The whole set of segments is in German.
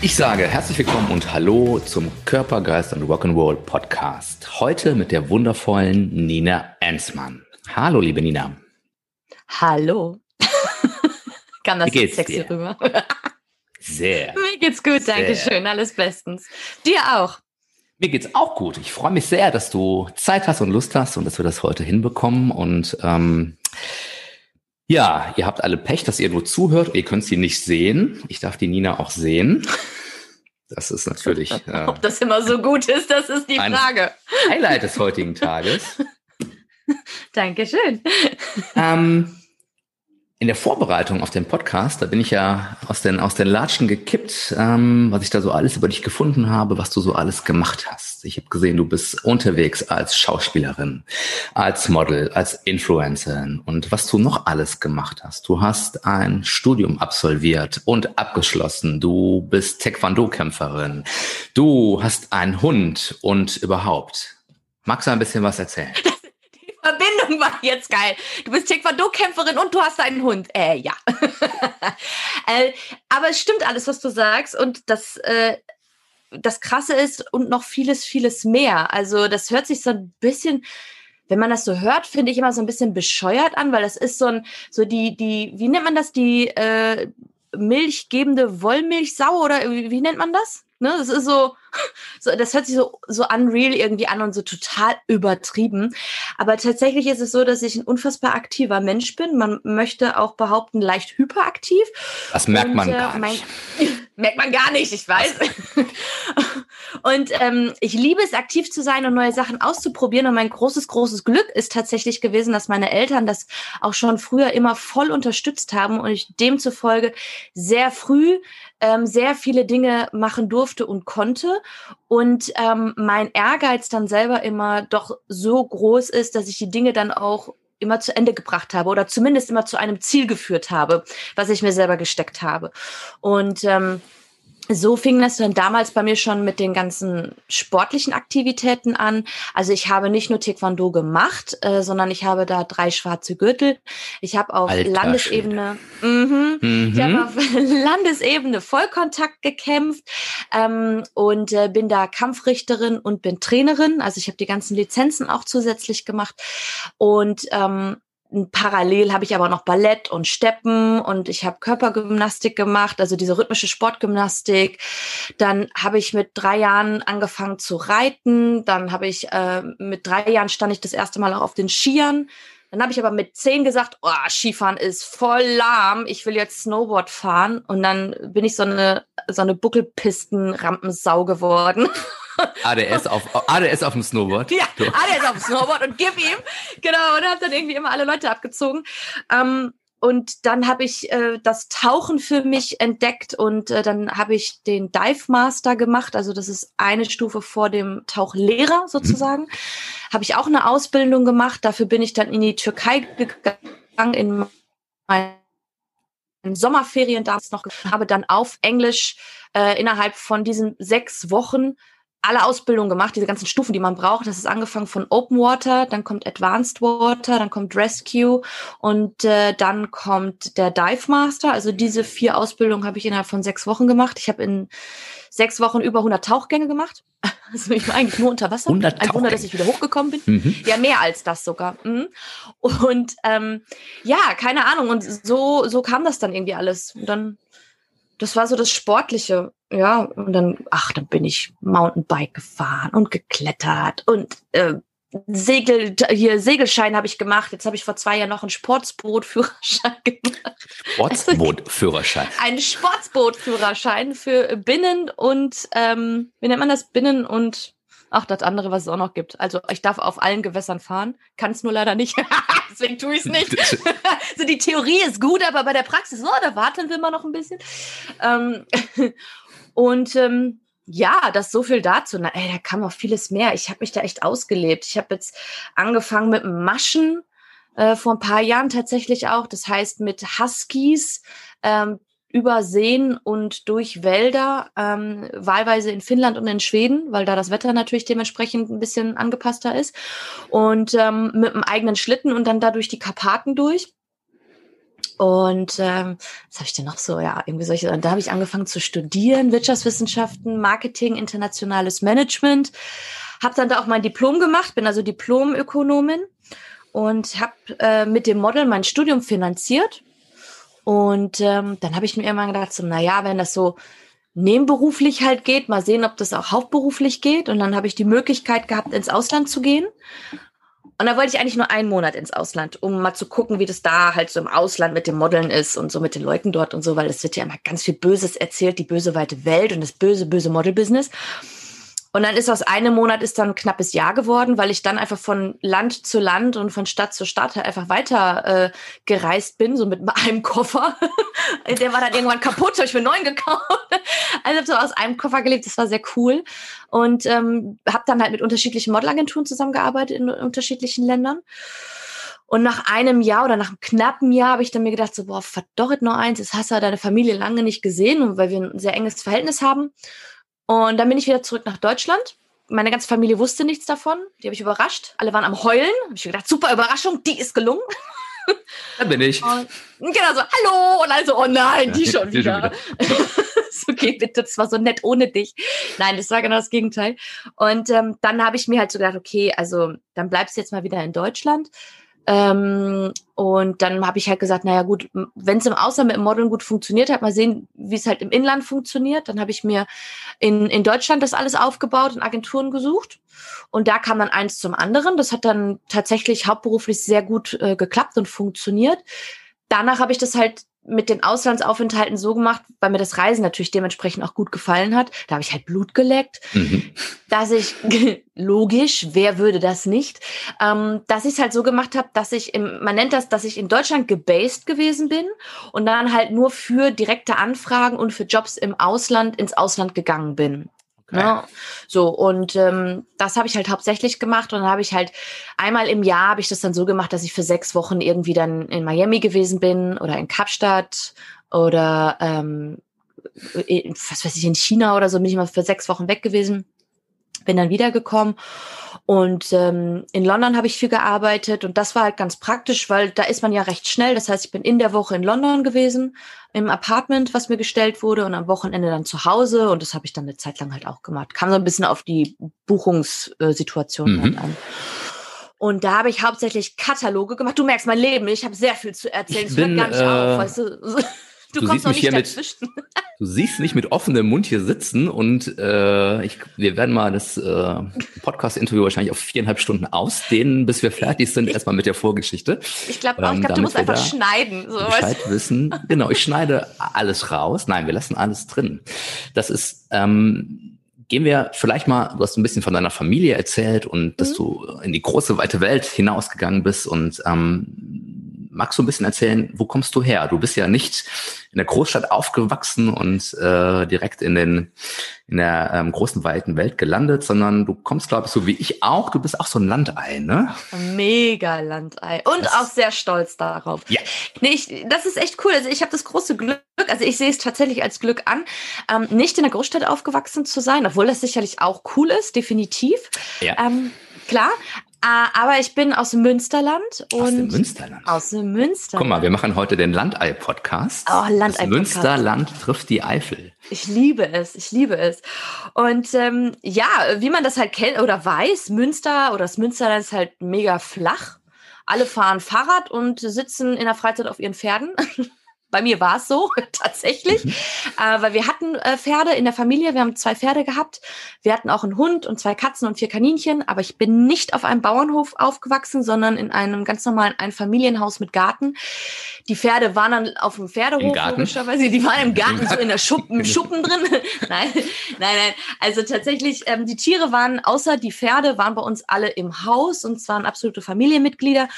Ich sage herzlich willkommen und hallo zum Körpergeist und Rock'n'Roll Podcast. Heute mit der wundervollen Nina Ensmann. Hallo, liebe Nina. Hallo. Kam das geht's sexy dir? rüber? Sehr. Mir geht's gut, Sehr. danke schön, alles bestens. Dir auch. Mir geht's auch gut. Ich freue mich sehr, dass du Zeit hast und Lust hast und dass wir das heute hinbekommen. Und ähm, ja, ihr habt alle Pech, dass ihr nur zuhört. Ihr könnt sie nicht sehen. Ich darf die Nina auch sehen. Das ist natürlich äh, Ob das immer so gut ist, das ist die Frage. Highlight des heutigen Tages. Dankeschön. Ähm, in der Vorbereitung auf den Podcast, da bin ich ja aus den, aus den Latschen gekippt, ähm, was ich da so alles über dich gefunden habe, was du so alles gemacht hast. Ich habe gesehen, du bist unterwegs als Schauspielerin, als Model, als Influencerin und was du noch alles gemacht hast. Du hast ein Studium absolviert und abgeschlossen. Du bist Taekwondo-Kämpferin. Du hast einen Hund und überhaupt. Magst du ein bisschen was erzählen? Verbindung war jetzt geil. Du bist Taekwondo-Kämpferin und du hast einen Hund. Äh, ja. äh, aber es stimmt alles, was du sagst. Und das, äh, das Krasse ist und noch vieles, vieles mehr. Also das hört sich so ein bisschen, wenn man das so hört, finde ich immer so ein bisschen bescheuert an, weil das ist so ein, so die, die, wie nennt man das, die äh, milchgebende Wollmilchsau oder wie, wie nennt man das? Ne, das ist so, so, das hört sich so, so unreal irgendwie an und so total übertrieben. Aber tatsächlich ist es so, dass ich ein unfassbar aktiver Mensch bin. Man möchte auch behaupten, leicht hyperaktiv. Das merkt Und, man äh, gar mein- nicht. Merkt man gar nicht, ich weiß. und ähm, ich liebe es, aktiv zu sein und neue Sachen auszuprobieren. Und mein großes, großes Glück ist tatsächlich gewesen, dass meine Eltern das auch schon früher immer voll unterstützt haben und ich demzufolge sehr früh ähm, sehr viele Dinge machen durfte und konnte. Und ähm, mein Ehrgeiz dann selber immer doch so groß ist, dass ich die Dinge dann auch immer zu Ende gebracht habe oder zumindest immer zu einem Ziel geführt habe, was ich mir selber gesteckt habe. Und ähm, so fing das dann damals bei mir schon mit den ganzen sportlichen Aktivitäten an. Also ich habe nicht nur Taekwondo gemacht, äh, sondern ich habe da drei schwarze Gürtel. Ich habe auf Alter Landesebene, mhm, ich habe Mhm. auf Landesebene Vollkontakt gekämpft ähm, und äh, bin da Kampfrichterin und bin Trainerin. Also ich habe die ganzen Lizenzen auch zusätzlich gemacht und ähm, Parallel habe ich aber noch Ballett und Steppen und ich habe Körpergymnastik gemacht, also diese rhythmische Sportgymnastik. Dann habe ich mit drei Jahren angefangen zu reiten. Dann habe ich äh, mit drei Jahren stand ich das erste Mal auch auf den Skiern. Dann habe ich aber mit zehn gesagt, oh, Skifahren ist voll lahm, ich will jetzt Snowboard fahren. Und dann bin ich so eine, so eine Buckelpisten-Rampensau geworden. ADS auf, ADS auf dem Snowboard. Ja, Du- der ist auf dem Snowboard und gib ihm. Genau, und habe dann irgendwie immer alle Leute abgezogen. Ähm, und dann habe ich äh, das Tauchen für mich entdeckt und äh, dann habe ich den Dive Master gemacht. Also das ist eine Stufe vor dem Tauchlehrer sozusagen. Habe ich auch eine Ausbildung gemacht. Dafür bin ich dann in die Türkei gegangen in meinen Sommerferien damals noch. Habe dann auf Englisch äh, innerhalb von diesen sechs Wochen alle Ausbildungen gemacht, diese ganzen Stufen, die man braucht. Das ist angefangen von Open Water, dann kommt Advanced Water, dann kommt Rescue und äh, dann kommt der Dive Master. Also diese vier Ausbildungen habe ich innerhalb von sechs Wochen gemacht. Ich habe in sechs Wochen über 100 Tauchgänge gemacht. Also ich war eigentlich nur unter Wasser. 100 Ein Wunder, dass ich wieder hochgekommen bin. Mhm. Ja, mehr als das sogar. Mhm. Und ähm, ja, keine Ahnung. Und so, so kam das dann irgendwie alles. Und dann, das war so das Sportliche. Ja, und dann, ach, dann bin ich Mountainbike gefahren und geklettert und äh, Segel, hier Segelschein habe ich gemacht. Jetzt habe ich vor zwei Jahren noch einen Sportsbootführerschein gemacht. Sportsbootführerschein. Einen Sportsbootführerschein für Binnen und ähm, wie nennt man das? Binnen und ach, das andere, was es auch noch gibt. Also ich darf auf allen Gewässern fahren, kann es nur leider nicht. Deswegen tue ich es nicht. also die Theorie ist gut, aber bei der Praxis, oh, da warten wir mal noch ein bisschen. Ähm, und ähm, ja, das so viel dazu. Na, ey, da kam auch vieles mehr. Ich habe mich da echt ausgelebt. Ich habe jetzt angefangen mit Maschen äh, vor ein paar Jahren tatsächlich auch. Das heißt mit Huskies ähm, über Seen und durch Wälder, ähm, wahlweise in Finnland und in Schweden, weil da das Wetter natürlich dementsprechend ein bisschen angepasster ist. Und ähm, mit einem eigenen Schlitten und dann da durch die Karpaten durch. Und ähm, was habe ich denn noch so? Ja, irgendwie solche. Und da habe ich angefangen zu studieren, Wirtschaftswissenschaften, Marketing, internationales Management. Habe dann da auch mein Diplom gemacht, bin also Diplomökonomin und habe äh, mit dem Model mein Studium finanziert. Und ähm, dann habe ich mir immer gedacht, so, na ja, wenn das so nebenberuflich halt geht, mal sehen, ob das auch hauptberuflich geht. Und dann habe ich die Möglichkeit gehabt, ins Ausland zu gehen. Und da wollte ich eigentlich nur einen Monat ins Ausland, um mal zu gucken, wie das da halt so im Ausland mit dem Modeln ist und so mit den Leuten dort und so, weil es wird ja immer ganz viel Böses erzählt, die böse weite Welt und das böse, böse Model-Business. Und dann ist aus einem Monat ist dann ein knappes Jahr geworden, weil ich dann einfach von Land zu Land und von Stadt zu Stadt halt einfach weiter äh, gereist bin, so mit einem Koffer. Der war dann irgendwann kaputt, habe ich mir einen neuen gekauft. Also habe so aus einem Koffer gelebt, das war sehr cool. Und ähm, habe dann halt mit unterschiedlichen Modelagenturen zusammengearbeitet in unterschiedlichen Ländern. Und nach einem Jahr oder nach einem knappen Jahr habe ich dann mir gedacht, so, boah, verdorret nur eins, jetzt hast du deine Familie lange nicht gesehen, weil wir ein sehr enges Verhältnis haben. Und dann bin ich wieder zurück nach Deutschland. Meine ganze Familie wusste nichts davon. Die habe ich überrascht. Alle waren am Heulen. Habe ich gedacht, super Überraschung, die ist gelungen. Da bin ich. Und genau so, hallo. Und also, oh nein, die schon die wieder. Schon wieder. so, okay, bitte, das war so nett ohne dich. Nein, das war genau das Gegenteil. Und ähm, dann habe ich mir halt so gedacht, okay, also dann bleibst du jetzt mal wieder in Deutschland. Ähm, und dann habe ich halt gesagt, naja gut, wenn es im Ausland mit dem Modeln gut funktioniert hat, mal sehen, wie es halt im Inland funktioniert. Dann habe ich mir in, in Deutschland das alles aufgebaut und Agenturen gesucht. Und da kam dann eins zum anderen. Das hat dann tatsächlich hauptberuflich sehr gut äh, geklappt und funktioniert. Danach habe ich das halt mit den Auslandsaufenthalten so gemacht, weil mir das Reisen natürlich dementsprechend auch gut gefallen hat. Da habe ich halt Blut geleckt, mhm. dass ich, logisch, wer würde das nicht, ähm, dass ich es halt so gemacht habe, dass ich, im, man nennt das, dass ich in Deutschland gebased gewesen bin und dann halt nur für direkte Anfragen und für Jobs im Ausland ins Ausland gegangen bin. Okay. Ne? So, und ähm, das habe ich halt hauptsächlich gemacht. Und dann habe ich halt einmal im Jahr habe ich das dann so gemacht, dass ich für sechs Wochen irgendwie dann in Miami gewesen bin oder in Kapstadt oder ähm, in, was weiß ich, in China oder so bin ich mal für sechs Wochen weg gewesen bin dann wiedergekommen und ähm, in London habe ich viel gearbeitet und das war halt ganz praktisch, weil da ist man ja recht schnell. Das heißt, ich bin in der Woche in London gewesen, im Apartment, was mir gestellt wurde und am Wochenende dann zu Hause und das habe ich dann eine Zeit lang halt auch gemacht. Kam so ein bisschen auf die Buchungssituation mhm. halt an. Und da habe ich hauptsächlich Kataloge gemacht. Du merkst mein Leben, ich habe sehr viel zu erzählen. Es hört gar nicht äh, auf, weißt du. Du, du kommst noch nicht dazwischen. Mit, du siehst mich mit offenem Mund hier sitzen und äh, ich, wir werden mal das äh, Podcast-Interview wahrscheinlich auf viereinhalb Stunden ausdehnen, bis wir fertig sind, erstmal mit der Vorgeschichte. Ich glaube ähm, glaub, du musst einfach schneiden. So Bescheid wissen. Genau, ich schneide alles raus. Nein, wir lassen alles drin. Das ist, ähm, gehen wir vielleicht mal, du hast ein bisschen von deiner Familie erzählt und dass mhm. du in die große, weite Welt hinausgegangen bist und ähm, magst du ein bisschen erzählen, wo kommst du her? Du bist ja nicht in der Großstadt aufgewachsen und äh, direkt in den in der ähm, großen weiten Welt gelandet, sondern du kommst, glaube ich, so wie ich auch. Du bist auch so ein Landei, ne? Mega Landei und das auch sehr stolz darauf. Ja. Nee, ich, das ist echt cool. Also ich habe das große Glück, also ich sehe es tatsächlich als Glück an, ähm, nicht in der Großstadt aufgewachsen zu sein, obwohl das sicherlich auch cool ist, definitiv. Ja. Ähm, klar, aber ich bin aus dem Münsterland. Und aus dem Münsterland? Aus dem Münsterland. Guck mal, wir machen heute den Landei-Podcast. Oh, Landei-Podcast. Münsterland trifft die Eifel. Ich liebe es, ich liebe es. Und ähm, ja, wie man das halt kennt oder weiß, Münster oder das Münsterland ist halt mega flach. Alle fahren Fahrrad und sitzen in der Freizeit auf ihren Pferden. bei mir war es so, tatsächlich, mhm. äh, weil wir hatten äh, Pferde in der Familie, wir haben zwei Pferde gehabt, wir hatten auch einen Hund und zwei Katzen und vier Kaninchen, aber ich bin nicht auf einem Bauernhof aufgewachsen, sondern in einem ganz normalen Einfamilienhaus mit Garten. Die Pferde waren dann auf dem Pferdehof, logischerweise, die waren im Garten, so in der Schuppen, Schuppen drin. nein, nein, nein, also tatsächlich, ähm, die Tiere waren, außer die Pferde, waren bei uns alle im Haus und waren absolute Familienmitglieder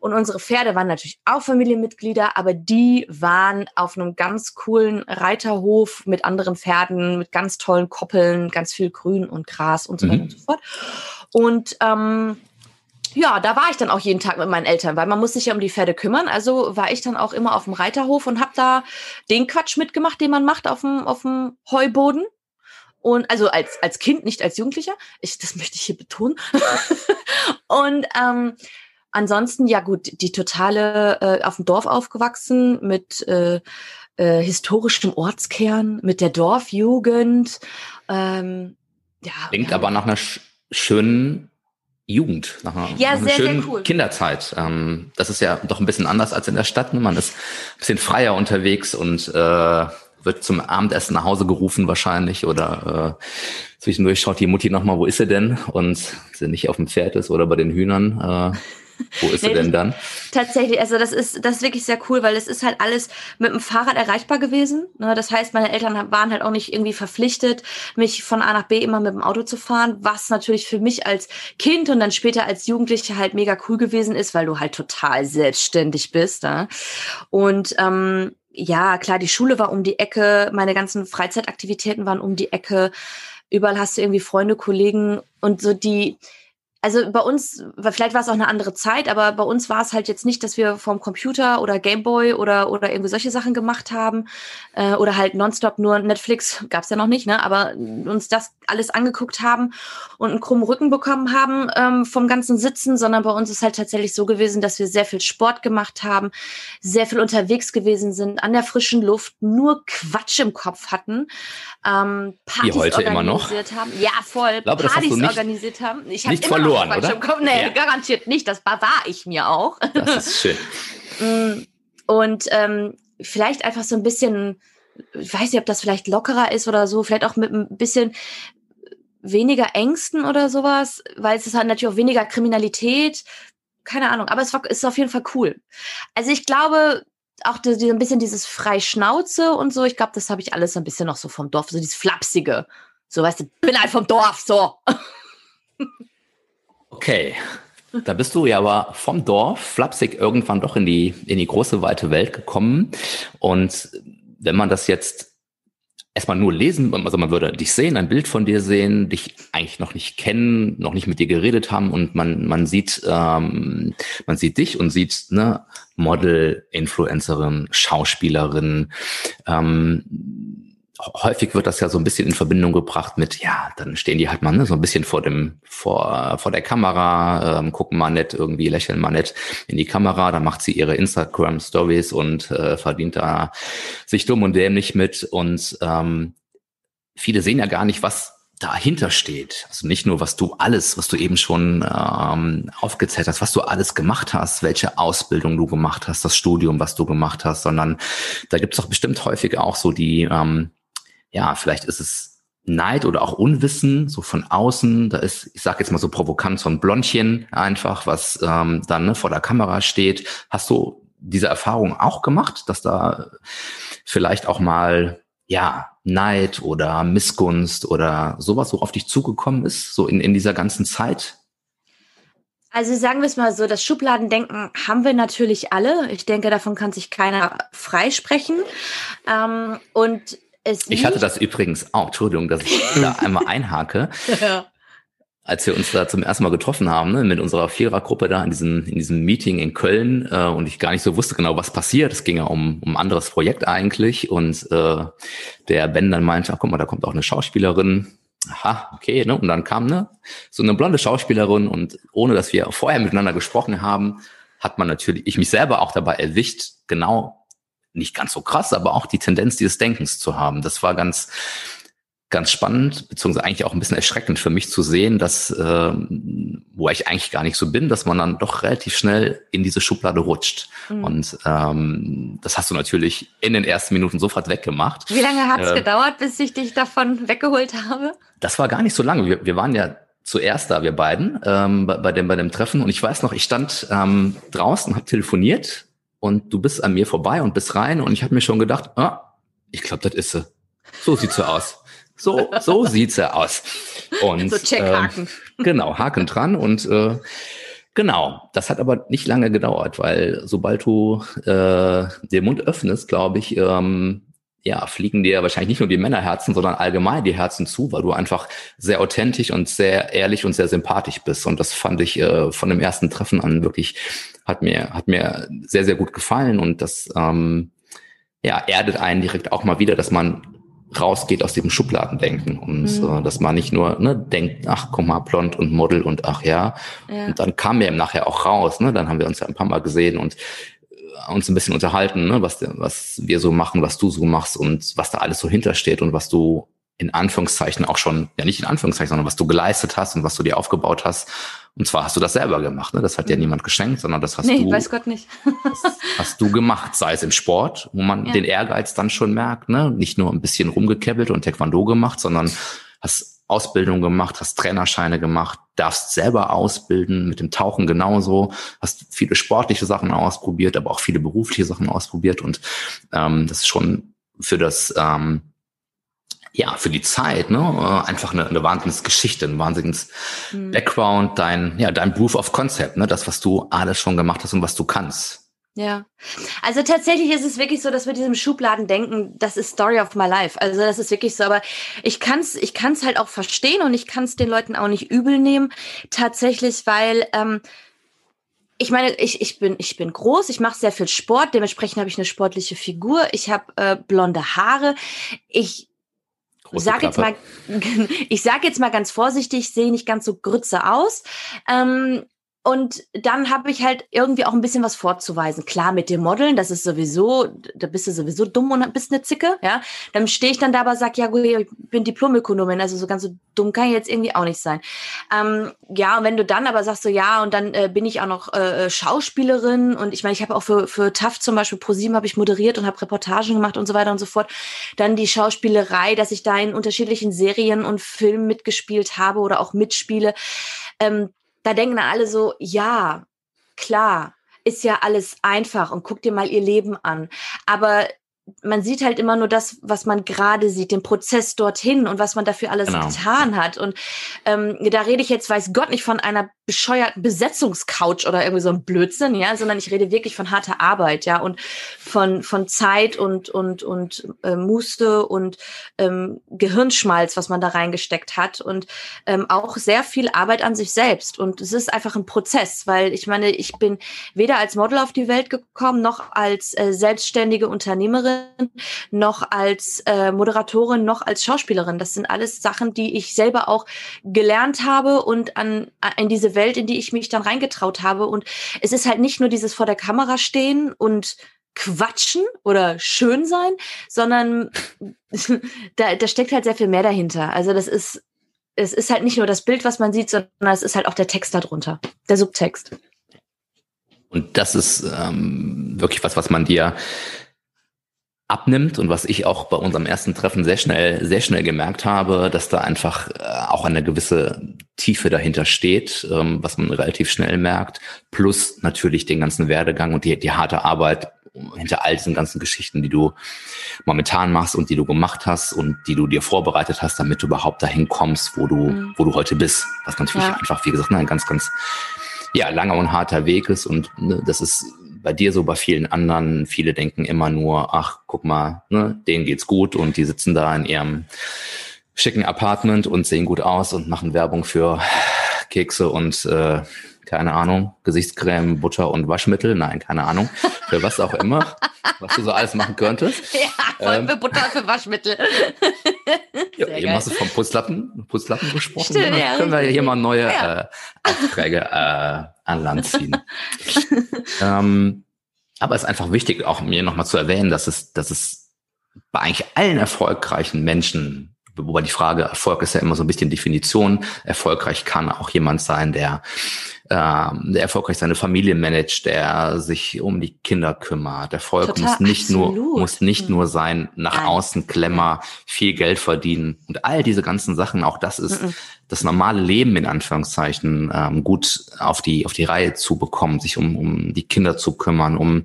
Und unsere Pferde waren natürlich auch Familienmitglieder, aber die waren auf einem ganz coolen Reiterhof mit anderen Pferden, mit ganz tollen Koppeln, ganz viel Grün und Gras und so weiter mhm. und so fort. Und ähm, ja, da war ich dann auch jeden Tag mit meinen Eltern, weil man muss sich ja um die Pferde kümmern. Also war ich dann auch immer auf dem Reiterhof und habe da den Quatsch mitgemacht, den man macht auf dem, auf dem Heuboden. Und also als, als Kind, nicht als Jugendlicher. Ich, das möchte ich hier betonen. und ähm, ansonsten, ja gut, die totale äh, auf dem Dorf aufgewachsen mit äh, äh, historischem Ortskern, mit der Dorfjugend. Ähm, ja, Klingt ja. aber nach einer sch schönen Jugend, nach einer, ja, nach einer sehr, schönen sehr cool. Kinderzeit. Ähm, das ist ja doch ein bisschen anders als in der Stadt. Ne? Man ist ein bisschen freier unterwegs und äh, wird zum Abendessen nach Hause gerufen wahrscheinlich oder äh, zwischendurch schaut die Mutti nochmal, wo ist sie denn? Und sie nicht auf dem Pferd ist oder bei den Hühnern. Äh, wo ist nee, sie denn dann? Tatsächlich, also das ist, das ist wirklich sehr cool, weil es ist halt alles mit dem Fahrrad erreichbar gewesen. Ne? Das heißt, meine Eltern waren halt auch nicht irgendwie verpflichtet, mich von A nach B immer mit dem Auto zu fahren, was natürlich für mich als Kind und dann später als Jugendliche halt mega cool gewesen ist, weil du halt total selbstständig bist. Ne? Und ähm, ja, klar, die Schule war um die Ecke, meine ganzen Freizeitaktivitäten waren um die Ecke. Überall hast du irgendwie Freunde, Kollegen und so die, also bei uns, vielleicht war es auch eine andere Zeit, aber bei uns war es halt jetzt nicht, dass wir vom Computer oder Gameboy oder, oder irgendwie solche Sachen gemacht haben äh, oder halt nonstop nur Netflix, gab's ja noch nicht, ne? aber uns das alles angeguckt haben und einen krummen Rücken bekommen haben ähm, vom ganzen Sitzen, sondern bei uns ist halt tatsächlich so gewesen, dass wir sehr viel Sport gemacht haben, sehr viel unterwegs gewesen sind, an der frischen Luft, nur Quatsch im Kopf hatten, ähm, Partys Wie heute immer noch. haben. Ja, voll. Glaube, Partys nicht, organisiert haben. Ich nicht verloren, oder? Nee, ja. garantiert nicht. Das war ich mir auch. Das ist schön. Mm, und ähm, vielleicht einfach so ein bisschen, ich weiß nicht, ob das vielleicht lockerer ist oder so, vielleicht auch mit ein bisschen weniger Ängsten oder sowas, weil es ist halt natürlich auch weniger Kriminalität. Keine Ahnung, aber es ist auf jeden Fall cool. Also ich glaube, auch die, die, ein bisschen dieses Freischnauze und so, ich glaube, das habe ich alles ein bisschen noch so vom Dorf, so dieses Flapsige. So, weißt du, bin halt vom Dorf, so. Okay. Da bist du ja aber vom Dorf flapsig irgendwann doch in die, in die große, weite Welt gekommen. Und wenn man das jetzt erstmal nur lesen, also man würde dich sehen, ein Bild von dir sehen, dich eigentlich noch nicht kennen, noch nicht mit dir geredet haben und man, man sieht, ähm, man sieht dich und sieht ne, Model, Influencerin, Schauspielerin, ähm, häufig wird das ja so ein bisschen in Verbindung gebracht mit, ja, dann stehen die halt mal ne, so ein bisschen vor dem, vor, vor der Kamera, ähm, gucken mal nett, irgendwie lächeln mal nett in die Kamera, dann macht sie ihre Instagram Stories und äh, verdient da sich dumm und dämlich mit und ähm, viele sehen ja gar nicht, was dahinter steht. Also nicht nur, was du alles, was du eben schon ähm, aufgezählt hast, was du alles gemacht hast, welche Ausbildung du gemacht hast, das Studium, was du gemacht hast, sondern da gibt es doch bestimmt häufig auch so die, ähm, ja, vielleicht ist es Neid oder auch Unwissen, so von außen. Da ist, ich sage jetzt mal so provokant, so ein Blondchen einfach, was ähm, dann ne, vor der Kamera steht. Hast du diese Erfahrung auch gemacht, dass da vielleicht auch mal ja Neid oder Missgunst oder sowas so auf dich zugekommen ist, so in, in dieser ganzen Zeit? Also sagen wir es mal so, das Schubladendenken haben wir natürlich alle. Ich denke, davon kann sich keiner freisprechen. Ähm, und es ich hatte das übrigens auch, Entschuldigung, dass ich da einmal einhake. ja. Als wir uns da zum ersten Mal getroffen haben, ne, mit unserer Vierergruppe da in diesem, in diesem Meeting in Köln äh, und ich gar nicht so wusste genau, was passiert. Es ging ja um, um ein anderes Projekt eigentlich und äh, der Ben dann meinte, ach guck mal, da kommt auch eine Schauspielerin. Aha, okay, ne? Und dann kam ne, so eine blonde Schauspielerin und ohne dass wir vorher miteinander gesprochen haben, hat man natürlich, ich mich selber auch dabei erwischt, genau nicht ganz so krass, aber auch die Tendenz dieses Denkens zu haben. Das war ganz, ganz spannend, beziehungsweise eigentlich auch ein bisschen erschreckend für mich zu sehen, dass, äh, wo ich eigentlich gar nicht so bin, dass man dann doch relativ schnell in diese Schublade rutscht. Mhm. Und ähm, das hast du natürlich in den ersten Minuten sofort weggemacht. Wie lange hat es äh, gedauert, bis ich dich davon weggeholt habe? Das war gar nicht so lange. Wir, wir waren ja zuerst da, wir beiden, ähm, bei, bei, dem, bei dem Treffen. Und ich weiß noch, ich stand ähm, draußen, habe telefoniert und du bist an mir vorbei und bist rein und ich habe mir schon gedacht, ah, ich glaube, das ist sie. So sieht sie aus. So, so sieht sie aus. Und, so check Haken. Äh, genau, Haken dran und äh, Genau, das hat aber nicht lange gedauert, weil sobald du äh, den Mund öffnest, glaube ich, ähm, ja, fliegen dir wahrscheinlich nicht nur die Männerherzen, sondern allgemein die Herzen zu, weil du einfach sehr authentisch und sehr ehrlich und sehr sympathisch bist. Und das fand ich äh, von dem ersten Treffen an wirklich, hat mir, hat mir sehr, sehr gut gefallen. Und das ähm, ja, erdet einen direkt auch mal wieder, dass man rausgeht aus dem Schubladendenken und mhm. äh, dass man nicht nur ne, denkt, ach komm mal, blond und Model und ach ja. ja. Und dann kam mir im Nachher auch raus, ne? Dann haben wir uns ja ein paar Mal gesehen und uns ein bisschen unterhalten, ne, was, was wir so machen, was du so machst und was da alles so hintersteht und was du in Anführungszeichen auch schon, ja nicht in Anführungszeichen, sondern was du geleistet hast und was du dir aufgebaut hast. Und zwar hast du das selber gemacht. Ne? Das hat dir mhm. niemand geschenkt, sondern das hast nee, du. weiß Gott nicht. hast du gemacht, sei es im Sport, wo man ja. den Ehrgeiz dann schon merkt, ne? Nicht nur ein bisschen rumgekebbelt und Taekwondo gemacht, sondern hast Ausbildung gemacht, hast Trainerscheine gemacht, darfst selber ausbilden, mit dem Tauchen genauso, hast viele sportliche Sachen ausprobiert, aber auch viele berufliche Sachen ausprobiert und ähm, das ist schon für das ähm, ja, für die Zeit, ne, äh, einfach eine, eine Wahnsinnsgeschichte, ein wahnsinns mhm. Background, dein, ja, dein Proof of Concept, ne, das, was du alles schon gemacht hast und was du kannst. Ja, also tatsächlich ist es wirklich so, dass wir diesem Schubladen denken, das ist Story of my life. Also das ist wirklich so, aber ich kann's, ich kann's halt auch verstehen und ich kann's den Leuten auch nicht übel nehmen, tatsächlich, weil ähm, ich meine, ich, ich, bin, ich bin groß, ich mache sehr viel Sport, dementsprechend habe ich eine sportliche Figur, ich habe äh, blonde Haare, ich Große sag jetzt mal, ich sage jetzt mal ganz vorsichtig, sehe nicht ganz so grütze aus. Ähm, und dann habe ich halt irgendwie auch ein bisschen was vorzuweisen. Klar, mit dem Modeln, das ist sowieso, da bist du sowieso dumm und bist eine Zicke, ja. Dann stehe ich dann da aber sag, ja gut, ich bin Diplomökonomin, also so ganz so dumm kann ich jetzt irgendwie auch nicht sein. Ähm, ja, und wenn du dann aber sagst so, ja, und dann äh, bin ich auch noch äh, äh Schauspielerin und ich meine, ich habe auch für, für TAF zum Beispiel ProSieben habe ich moderiert und habe Reportagen gemacht und so weiter und so fort. Dann die Schauspielerei, dass ich da in unterschiedlichen Serien und Filmen mitgespielt habe oder auch mitspiele. Ähm, da denken dann alle so, ja, klar, ist ja alles einfach und guck dir mal ihr Leben an. Aber man sieht halt immer nur das, was man gerade sieht, den Prozess dorthin und was man dafür alles genau. getan hat. Und ähm, da rede ich jetzt, weiß Gott, nicht von einer bescheuerten Besetzungscouch oder irgendwie so ein Blödsinn, ja, sondern ich rede wirklich von harter Arbeit, ja, und von von Zeit und und und äh, Muste und ähm, Gehirnschmalz, was man da reingesteckt hat und ähm, auch sehr viel Arbeit an sich selbst. Und es ist einfach ein Prozess, weil ich meine, ich bin weder als Model auf die Welt gekommen noch als äh, selbstständige Unternehmerin noch als äh, Moderatorin, noch als Schauspielerin. Das sind alles Sachen, die ich selber auch gelernt habe und an, in diese Welt, in die ich mich dann reingetraut habe. Und es ist halt nicht nur dieses vor der Kamera stehen und quatschen oder schön sein, sondern da, da steckt halt sehr viel mehr dahinter. Also das ist, es ist halt nicht nur das Bild, was man sieht, sondern es ist halt auch der Text darunter, der Subtext. Und das ist ähm, wirklich was, was man dir abnimmt und was ich auch bei unserem ersten Treffen sehr schnell, sehr schnell gemerkt habe, dass da einfach äh, auch eine gewisse Tiefe dahinter steht, ähm, was man relativ schnell merkt, plus natürlich den ganzen Werdegang und die, die harte Arbeit hinter all diesen ganzen Geschichten, die du momentan machst und die du gemacht hast und die du dir vorbereitet hast, damit du überhaupt dahin kommst, wo du, mhm. wo du heute bist. Was natürlich ja. einfach, wie gesagt, ein ganz, ganz ja, langer und harter Weg ist und ne, das ist bei dir so, bei vielen anderen. Viele denken immer nur, ach, guck mal, ne, denen geht's gut und die sitzen da in ihrem schicken Apartment und sehen gut aus und machen Werbung für Kekse und äh, keine Ahnung, Gesichtscreme, Butter und Waschmittel, nein, keine Ahnung, für was auch immer, was du so alles machen könntest. Ja, ähm, für Butter, für Waschmittel. ja, eben hast du vom Putzlappen, Putzlappen gesprochen. Stimmt, ja, können wir hier mal neue ja. äh, Aufträge äh, an Land ziehen. ähm, aber es ist einfach wichtig, auch mir nochmal zu erwähnen, dass es, dass es bei eigentlich allen erfolgreichen Menschen wobei die Frage Erfolg ist ja immer so ein bisschen Definition. Erfolgreich kann auch jemand sein, der, ähm, der erfolgreich seine Familie managt, der sich um die Kinder kümmert. Erfolg Total, muss nicht absolut. nur muss nicht nur sein nach Nein. außen Klemmer, viel Geld verdienen und all diese ganzen Sachen. Auch das ist mhm. das normale Leben in Anführungszeichen ähm, gut auf die auf die Reihe zu bekommen, sich um, um die Kinder zu kümmern, um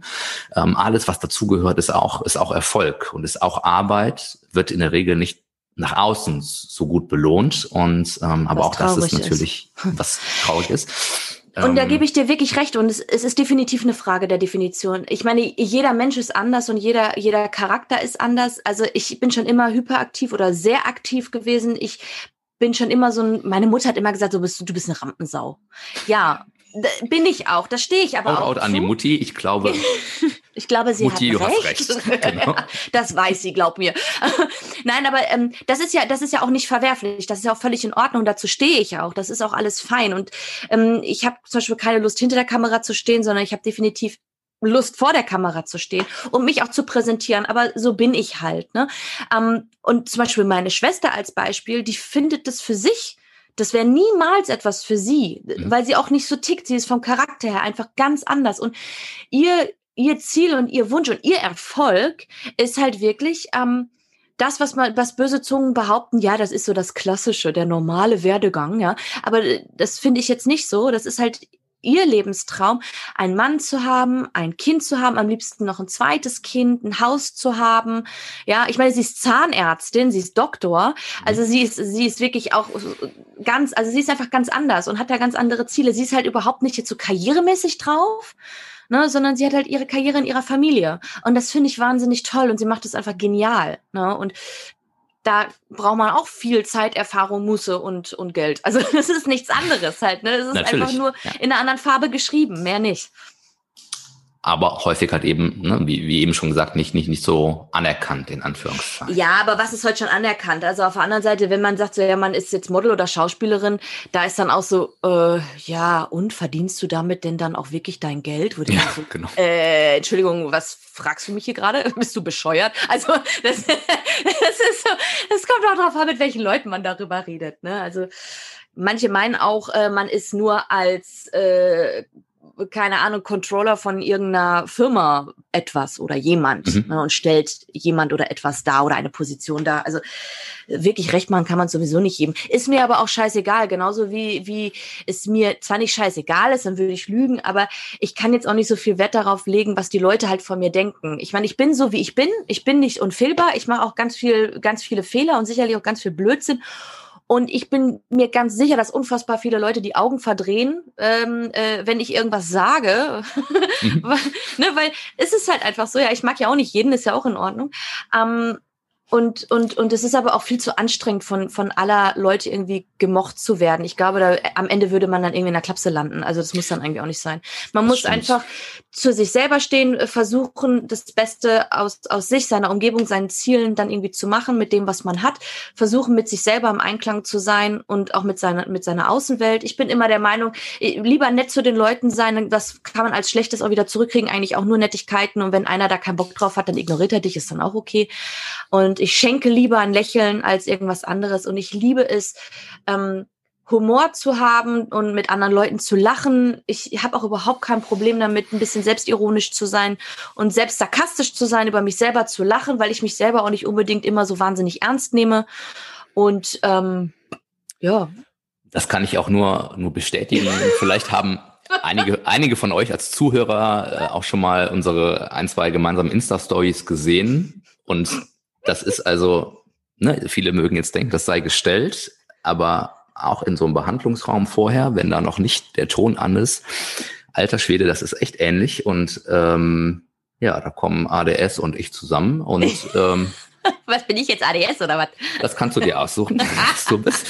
ähm, alles was dazugehört, ist auch ist auch Erfolg und ist auch Arbeit wird in der Regel nicht nach außen so gut belohnt und ähm, aber was auch das ist natürlich ist. was traurig ist. Und Ähm, da gebe ich dir wirklich recht. Und es, es ist definitiv eine Frage der Definition. Ich meine, jeder Mensch ist anders und jeder, jeder Charakter ist anders. Also ich bin schon immer hyperaktiv oder sehr aktiv gewesen. Ich bin schon immer so ein, meine Mutter hat immer gesagt, du bist, du bist eine Rampensau. Ja, bin ich auch. Da stehe ich aber Out, auch. out an die. Mutti. Ich glaube, Ich glaube, sie Mutti, hat du hast recht. recht. Genau. das weiß sie, glaub mir. Nein, aber ähm, das ist ja, das ist ja auch nicht verwerflich. Das ist ja auch völlig in Ordnung. Dazu stehe ich auch. Das ist auch alles fein. Und ähm, ich habe zum Beispiel keine Lust, hinter der Kamera zu stehen, sondern ich habe definitiv Lust vor der Kamera zu stehen und mich auch zu präsentieren. Aber so bin ich halt. Ne? Ähm, und zum Beispiel meine Schwester als Beispiel, die findet das für sich. Das wäre niemals etwas für sie, Mhm. weil sie auch nicht so tickt. Sie ist vom Charakter her einfach ganz anders. Und ihr, ihr Ziel und ihr Wunsch und ihr Erfolg ist halt wirklich ähm, das, was man, was böse Zungen behaupten, ja, das ist so das Klassische, der normale Werdegang, ja. Aber äh, das finde ich jetzt nicht so. Das ist halt ihr Lebenstraum, einen Mann zu haben, ein Kind zu haben, am liebsten noch ein zweites Kind, ein Haus zu haben. Ja, ich meine, sie ist Zahnärztin, sie ist Doktor. Also sie ist, sie ist wirklich auch ganz, also sie ist einfach ganz anders und hat da ganz andere Ziele. Sie ist halt überhaupt nicht jetzt so karrieremäßig drauf, ne, sondern sie hat halt ihre Karriere in ihrer Familie. Und das finde ich wahnsinnig toll und sie macht es einfach genial. Ne? Und da braucht man auch viel Zeit, Erfahrung, Muße und, und Geld. Also das ist nichts anderes halt. Ne? Es ist Natürlich, einfach nur ja. in einer anderen Farbe geschrieben, mehr nicht. Aber häufig halt eben, ne, wie, wie eben schon gesagt, nicht, nicht, nicht so anerkannt, in Anführungszeichen. Ja, aber was ist heute schon anerkannt? Also auf der anderen Seite, wenn man sagt, so ja, man ist jetzt Model oder Schauspielerin, da ist dann auch so, äh, ja, und verdienst du damit denn dann auch wirklich dein Geld? Du Ja, so, genau. äh, Entschuldigung, was fragst du mich hier gerade? Bist du bescheuert? Also das, das ist so, das kommt auch darauf an, mit welchen Leuten man darüber redet. Ne? Also manche meinen auch, äh, man ist nur als äh, keine Ahnung, Controller von irgendeiner Firma etwas oder jemand Mhm. ne, und stellt jemand oder etwas dar oder eine Position dar. Also wirklich recht machen kann man sowieso nicht jedem. Ist mir aber auch scheißegal, genauso wie, wie es mir zwar nicht scheißegal ist, dann würde ich lügen, aber ich kann jetzt auch nicht so viel Wert darauf legen, was die Leute halt von mir denken. Ich meine, ich bin so, wie ich bin. Ich bin nicht unfehlbar. Ich mache auch ganz viel, ganz viele Fehler und sicherlich auch ganz viel Blödsinn. Und ich bin mir ganz sicher, dass unfassbar viele Leute die Augen verdrehen, ähm, äh, wenn ich irgendwas sage. Mhm. weil, ne, weil es ist halt einfach so, ja, ich mag ja auch nicht jeden, ist ja auch in Ordnung. Ähm, und, und, und es ist aber auch viel zu anstrengend, von, von aller Leute irgendwie gemocht zu werden. Ich glaube, da, am Ende würde man dann irgendwie in der Klapse landen. Also das muss dann eigentlich auch nicht sein. Man Das muss stimmt. einfach zu sich selber stehen, äh, versuchen, das Beste aus, aus sich, seiner Umgebung, seinen Zielen dann irgendwie zu machen, mit dem, was man hat. Versuchen, mit sich selber im Einklang zu sein und auch mit seiner, mit seiner Außenwelt. Ich bin immer der Meinung, lieber nett zu den Leuten sein. Das kann man als Schlechtes auch wieder zurückkriegen. Eigentlich auch nur Nettigkeiten. Und wenn einer da keinen Bock drauf hat, dann ignoriert er dich, ist dann auch okay. Und ich schenke lieber ein Lächeln als irgendwas anderes. Und ich liebe es, ähm, Humor zu haben und mit anderen Leuten zu lachen. Ich habe auch überhaupt kein Problem damit, ein bisschen selbstironisch zu sein und selbst sarkastisch zu sein, über mich selber zu lachen, weil ich mich selber auch nicht unbedingt immer so wahnsinnig ernst nehme. Und ähm, ja, Das kann ich auch nur, nur bestätigen. Vielleicht haben einige, einige von euch als Zuhörer äh, auch schon mal unsere ein, zwei gemeinsamen Insta-Stories gesehen. Und das ist also, ne, viele mögen jetzt denken, das sei gestellt, aber auch in so einem Behandlungsraum vorher, wenn da noch nicht der Ton an ist, alter Schwede, das ist echt ähnlich. Und ähm, ja, da kommen ADS und ich zusammen und ähm, was bin ich jetzt ADS oder was? das kannst du dir aussuchen, was du bist.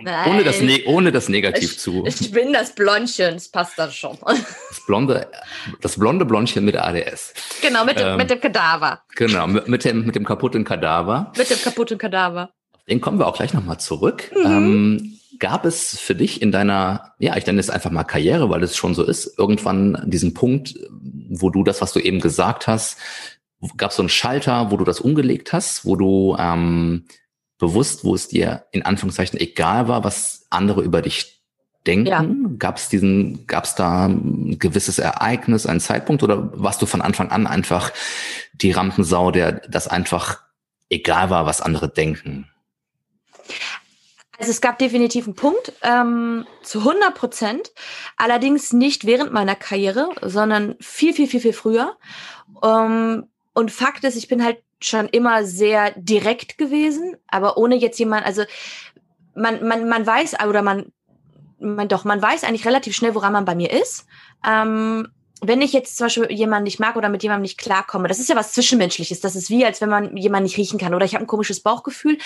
Nein. ohne das, ne ohne das negativ Ich, zu. ich bin das Blondchen, das passt dann schon. Das blonde, das blonde Blondchen mit ADS. genau, mit dem, Ähm. mit dem Kadaver. Genau, mit, mit dem, mit dem kaputten Kadaver. Mit dem kaputten Kadaver. Den kommen wir auch gleich nochmal zurück. Mhm. Ähm, gab es für dich in deiner, ja, ich nenne es einfach mal Karriere, weil es schon so ist, irgendwann diesen Punkt, wo du das, was du eben gesagt hast, gab es so einen Schalter, wo du das umgelegt hast, wo du ähm, bewusst, wo es dir in Anführungszeichen egal war, was andere über dich denken? Ja. Gab es diesen, gab es da ein gewisses Ereignis, einen Zeitpunkt oder warst du von Anfang an einfach die Rampensau, der das einfach egal war, was andere denken? Also es gab definitiv einen Punkt, ähm, zu 100 Prozent. Allerdings nicht während meiner Karriere, sondern viel, viel, viel, viel früher. Ähm, und Fakt ist, ich bin halt schon immer sehr direkt gewesen, aber ohne jetzt jemand, also man, man, man weiß oder man man doch, man weiß eigentlich relativ schnell, woran man bei mir ist. Ähm, wenn ich jetzt zum Beispiel jemanden nicht mag oder mit jemandem nicht klarkomme, das ist ja was Zwischenmenschliches. Das ist wie, als wenn man jemanden nicht riechen kann oder ich habe ein komisches Bauchgefühl,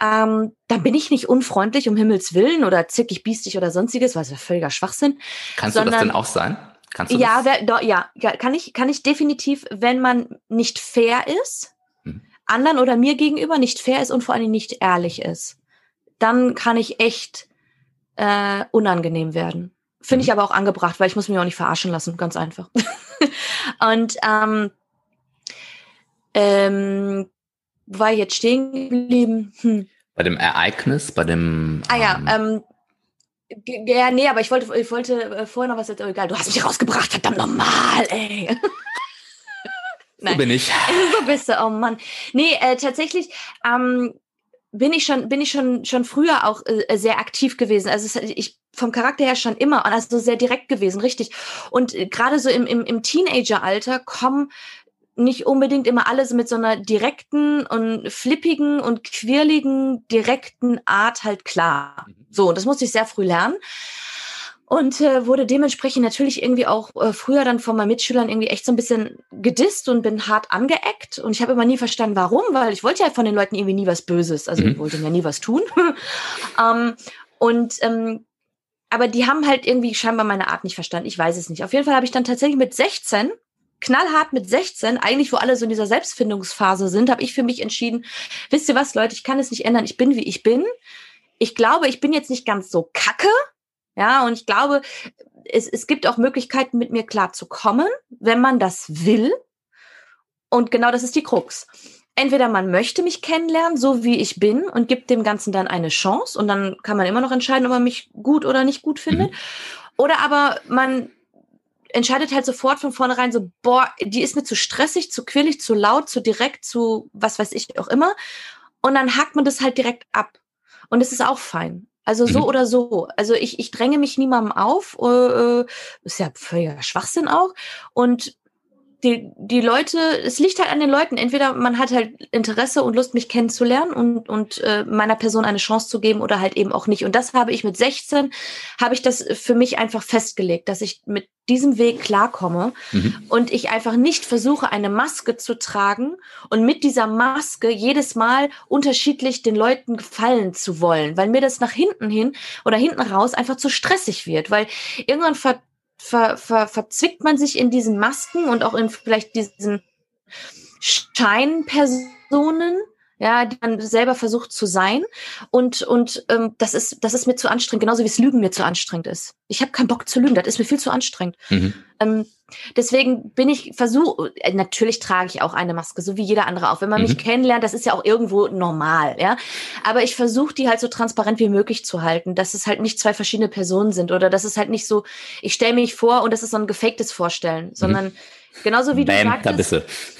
ähm, dann bin ich nicht unfreundlich um Himmels Willen oder zickig, biestig oder sonstiges, was ja völliger Schwachsinn. Kannst sondern, du das denn auch sein? Kannst du ja, wer, do, ja, kann ich, kann ich definitiv, wenn man nicht fair ist. Anderen oder mir gegenüber nicht fair ist und vor allem nicht ehrlich ist, dann kann ich echt äh, unangenehm werden. Finde ich mhm. aber auch angebracht, weil ich muss mich auch nicht verarschen lassen, ganz einfach. und ähm, ähm, war ich jetzt stehen geblieben? Hm. Bei dem Ereignis, bei dem. Ah ja, ähm, ähm ja, nee, aber ich wollte, ich wollte äh, vorher noch was jetzt, oh, egal, du hast mich rausgebracht, verdammt normal, ey. Nein. So bin ich. So bist du, oh Mann. Nee, äh, tatsächlich, ähm, bin ich schon, bin ich schon, schon früher auch äh, sehr aktiv gewesen. Also es, ich vom Charakter her schon immer und also sehr direkt gewesen, richtig. Und äh, gerade so im, im, im Teenageralter kommen nicht unbedingt immer alles mit so einer direkten und flippigen und quirligen, direkten Art halt klar. Mhm. So, das musste ich sehr früh lernen und äh, wurde dementsprechend natürlich irgendwie auch äh, früher dann von meinen Mitschülern irgendwie echt so ein bisschen gedisst und bin hart angeeckt und ich habe immer nie verstanden, warum, weil ich wollte ja von den Leuten irgendwie nie was Böses, also mhm. ich wollte ja nie was tun. ähm, und ähm, aber die haben halt irgendwie scheinbar meine Art nicht verstanden. Ich weiß es nicht. Auf jeden Fall habe ich dann tatsächlich mit 16 knallhart mit 16, eigentlich wo alle so in dieser Selbstfindungsphase sind, habe ich für mich entschieden, wisst ihr was, Leute, ich kann es nicht ändern, ich bin wie ich bin. Ich glaube, ich bin jetzt nicht ganz so kacke, ja, und ich glaube, es, es gibt auch Möglichkeiten, mit mir klar zu kommen, wenn man das will. Und genau das ist die Krux. Entweder man möchte mich kennenlernen, so wie ich bin, und gibt dem Ganzen dann eine Chance, und dann kann man immer noch entscheiden, ob man mich gut oder nicht gut findet. Mhm. Oder aber man entscheidet halt sofort von vornherein so, boah, die ist mir zu stressig, zu quirlig, zu laut, zu direkt, zu was weiß ich auch immer. Und dann hakt man das halt direkt ab. Und es ist auch fein. Also so mhm. oder so. Also ich, ich dränge mich niemandem auf. Äh, äh ist ja völliger Schwachsinn auch. Und die, die Leute, es liegt halt an den Leuten. Entweder man hat halt Interesse und Lust, mich kennenzulernen und, und äh, meiner Person eine Chance zu geben oder halt eben auch nicht. Und das habe ich mit 16, habe ich das für mich einfach festgelegt, dass ich mit diesem Weg klarkomme mhm. und ich einfach nicht versuche, eine Maske zu tragen und mit dieser Maske jedes Mal unterschiedlich den Leuten gefallen zu wollen, weil mir das nach hinten hin oder hinten raus einfach zu stressig wird, weil irgendwann ver ver, ver, verzwickt man sich in diesen Masken und auch in vielleicht diesen Scheinpersonen, ja, die man selber versucht zu sein. Und, und ähm, das, ist, das ist mir zu anstrengend, genauso wie es Lügen mir zu anstrengend ist. Ich habe keinen Bock zu lügen, das ist mir viel zu anstrengend. Mhm. Ähm, deswegen bin ich versuche, äh, natürlich trage ich auch eine Maske, so wie jeder andere auch. Wenn man mhm. mich kennenlernt, das ist ja auch irgendwo normal, ja. Aber ich versuche die halt so transparent wie möglich zu halten, dass es halt nicht zwei verschiedene Personen sind oder dass es halt nicht so, ich stelle mich vor und das ist so ein gefaktes Vorstellen, mhm. sondern genauso wie Bam, du sagst.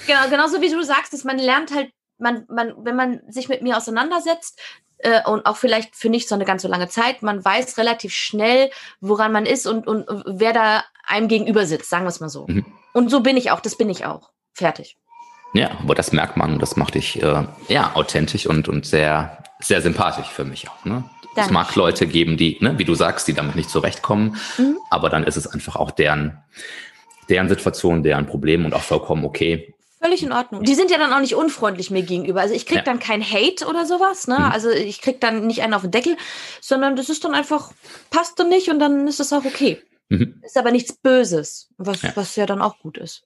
Genau, genauso wie du sagst, dass man lernt halt man, man, wenn man sich mit mir auseinandersetzt, äh, und auch vielleicht für nicht so eine ganz so lange Zeit, man weiß relativ schnell, woran man ist und, und wer da einem gegenüber sitzt, sagen wir es mal so. Mhm. Und so bin ich auch, das bin ich auch. Fertig. Ja, aber das merkt man, das macht dich äh, ja authentisch und, und sehr, sehr sympathisch für mich auch. Ne? Es mag Leute geben, die, ne, wie du sagst, die damit nicht zurechtkommen, mhm. aber dann ist es einfach auch deren, deren Situation, deren Problem und auch vollkommen okay. Völlig in Ordnung. Die sind ja dann auch nicht unfreundlich mir gegenüber. Also ich krieg ja. dann kein Hate oder sowas, ne? Mhm. Also ich krieg dann nicht einen auf den Deckel, sondern das ist dann einfach, passt dann nicht und dann ist es auch okay. Mhm. Ist aber nichts Böses, was ja. was ja dann auch gut ist.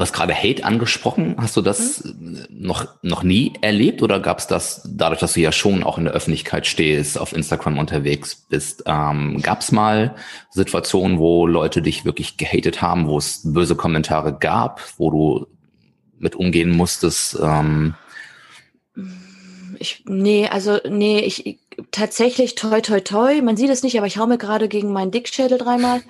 Du hast gerade Hate angesprochen. Hast du das mhm. noch, noch nie erlebt oder gab es das dadurch, dass du ja schon auch in der Öffentlichkeit stehst, auf Instagram unterwegs bist? Ähm, gab es mal Situationen, wo Leute dich wirklich gehatet haben, wo es böse Kommentare gab, wo du mit umgehen musstest? Ähm? Ich, nee, also nee, ich tatsächlich toi toi toi. Man sieht es nicht, aber ich hau mir gerade gegen meinen Dickschädel dreimal.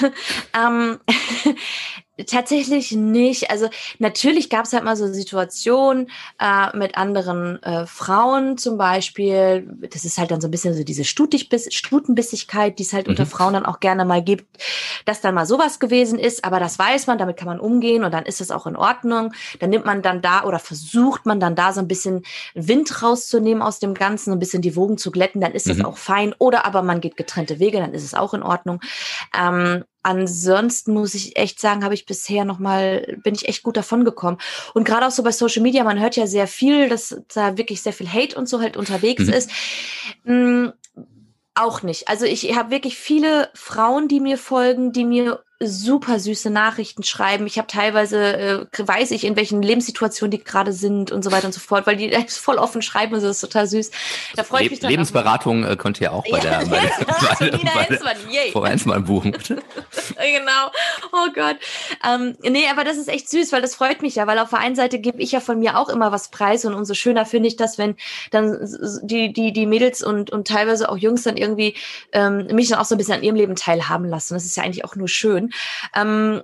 ähm, Tatsächlich nicht. Also natürlich gab es halt mal so Situationen äh, mit anderen äh, Frauen zum Beispiel. Das ist halt dann so ein bisschen so diese Stutenbissigkeit, die es halt mhm. unter Frauen dann auch gerne mal gibt, dass dann mal sowas gewesen ist. Aber das weiß man, damit kann man umgehen und dann ist es auch in Ordnung. Dann nimmt man dann da oder versucht man dann da so ein bisschen Wind rauszunehmen aus dem Ganzen, ein bisschen die Wogen zu glätten. Dann ist mhm. das auch fein. Oder aber man geht getrennte Wege, dann ist es auch in Ordnung. Ähm, ansonsten muss ich echt sagen, habe ich bisher noch mal bin ich echt gut davon gekommen. Und gerade auch so bei Social Media, man hört ja sehr viel, dass da wirklich sehr viel Hate und so halt unterwegs mhm. ist. Mhm, auch nicht. Also ich habe wirklich viele Frauen, die mir folgen, die mir super süße Nachrichten schreiben. Ich habe teilweise, äh, weiß ich, in welchen Lebenssituationen die gerade sind und so weiter und so fort, weil die voll offen schreiben und so, das ist total süß. Da freue ich mich dann Lebensberatung. Äh, könnt ihr auch bei der, bei der, bei, bei, bei Hensmann buchen. genau. Oh Gott. Ähm, nee, aber das ist echt süß, weil das freut mich ja, weil auf der einen Seite gebe ich ja von mir auch immer was preis und umso schöner finde ich das, wenn dann die, die, die Mädels und, und teilweise auch Jungs dann irgendwie ähm, mich dann auch so ein bisschen an ihrem Leben teilhaben lassen. Das ist ja eigentlich auch nur schön. Ähm,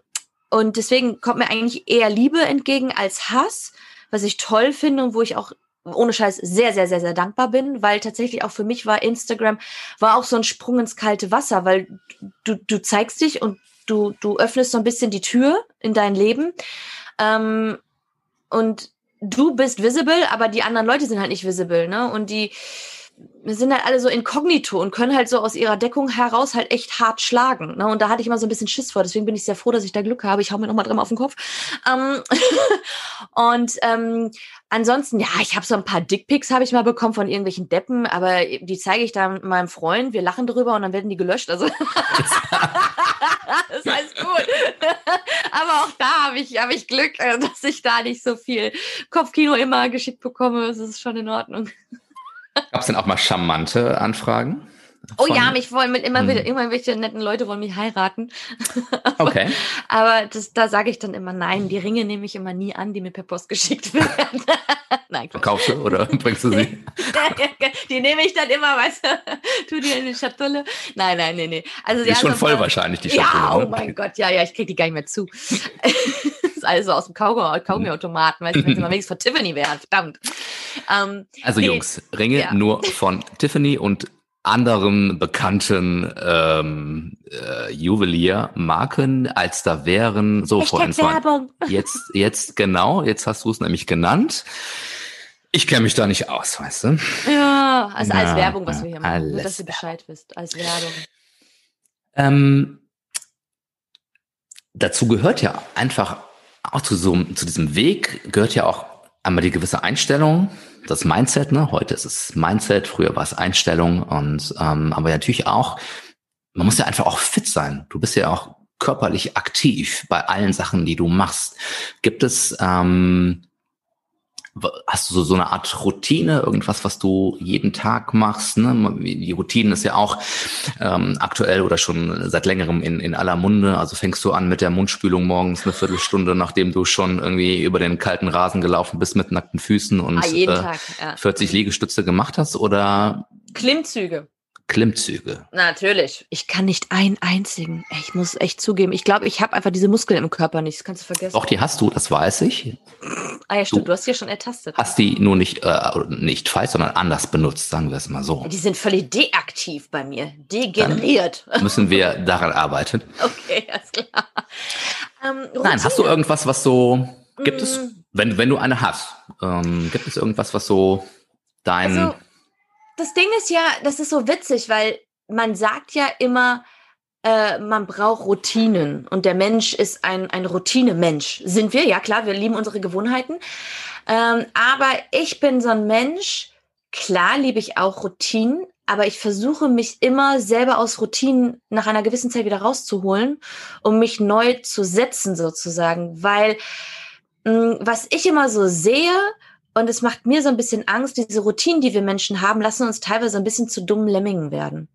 und deswegen kommt mir eigentlich eher Liebe entgegen als Hass, was ich toll finde und wo ich auch ohne Scheiß sehr, sehr, sehr, sehr dankbar bin, weil tatsächlich auch für mich war Instagram, war auch so ein Sprung ins kalte Wasser, weil du, du zeigst dich und du, du öffnest so ein bisschen die Tür in dein Leben. Ähm, und du bist visible, aber die anderen Leute sind halt nicht visible, ne? Und die, sind halt alle so inkognito und können halt so aus ihrer Deckung heraus halt echt hart schlagen. Ne? Und da hatte ich immer so ein bisschen Schiss vor. Deswegen bin ich sehr froh, dass ich da Glück habe. Ich hau mir nochmal dreimal auf den Kopf. Ähm und ähm, ansonsten, ja, ich habe so ein paar Dickpics habe ich mal bekommen von irgendwelchen Deppen, aber die zeige ich dann meinem Freund. Wir lachen drüber und dann werden die gelöscht. Also das alles gut. aber auch da habe ich, hab ich Glück, äh, dass ich da nicht so viel Kopfkino immer geschickt bekomme. Das ist schon in Ordnung. Gab es denn auch mal charmante Anfragen? Oh ja, mich wollen mit immer wieder, hm. immer welche netten Leute wollen mich heiraten. Okay. Aber das, da sage ich dann immer nein. Die Ringe nehme ich immer nie an, die mir per Post geschickt werden. nein. Verkaufst du oder bringst du sie? die nehme ich dann immer, weißt du, tu die in die Schatulle. Nein, nein, nee, nee. Also die ist schon voll wahrscheinlich, die Schatulle. Ja, oh ne? mein Gott, ja, ja, ich kriege die gar nicht mehr zu. Ist alles so aus dem Kaugummi-Automaten, weißt du, wenn es mal wenigstens von Tiffany wäre, verdammt. Ähm, also nee, Jungs, Ringe ja. nur von Tiffany und anderen bekannten ähm, äh, Juweliermarken, als da wären so vor Werbung. Jetzt, jetzt genau, jetzt hast du es nämlich genannt. Ich kenne mich da nicht aus, weißt du? Ja, also Na, als Werbung, was wir hier machen, nur dass ihr Bescheid wisst, als Werbung. Ähm, dazu gehört ja einfach auch zu so zu diesem Weg gehört ja auch einmal die gewisse Einstellung, das Mindset, ne? Heute ist es Mindset, früher war es Einstellung und ähm, aber natürlich auch, man muss ja einfach auch fit sein. Du bist ja auch körperlich aktiv bei allen Sachen, die du machst. Gibt es ähm, Hast du so, so eine Art Routine, irgendwas, was du jeden Tag machst? Ne? Die Routine ist ja auch ähm, aktuell oder schon seit längerem in, in aller Munde. Also fängst du an mit der Mundspülung morgens eine Viertelstunde, nachdem du schon irgendwie über den kalten Rasen gelaufen bist mit nackten Füßen und ah, äh, Tag, ja. 40 Liegestütze gemacht hast? Oder Klimmzüge. Klimmzüge. Natürlich. Ich kann nicht einen einzigen. Ich muss echt zugeben. Ich glaube, ich habe einfach diese Muskeln im Körper nicht. Das kannst du vergessen. Doch, die hast du, das weiß ich. Ah ja, stimmt. Du, du hast die ja schon ertastet. Hast die nur nicht, äh, nicht falsch, sondern anders benutzt, sagen wir es mal so. Die sind völlig deaktiv bei mir. Degeneriert. Dann müssen wir daran arbeiten. Okay, alles klar. Ähm, Nein, hast du irgendwas, was so, gibt mm. es, wenn, wenn du eine hast, ähm, gibt es irgendwas, was so dein... Also, das Ding ist ja, das ist so witzig, weil man sagt ja immer, äh, man braucht Routinen und der Mensch ist ein, ein Routinemensch. Sind wir? Ja, klar, wir lieben unsere Gewohnheiten. Ähm, aber ich bin so ein Mensch, klar liebe ich auch Routinen, aber ich versuche mich immer selber aus Routinen nach einer gewissen Zeit wieder rauszuholen, um mich neu zu setzen sozusagen, weil mh, mm, was ich immer so sehe, und es macht mir so ein bisschen Angst, diese Routinen, die wir Menschen haben, lassen uns teilweise ein bisschen zu dummen Lemmingen werden.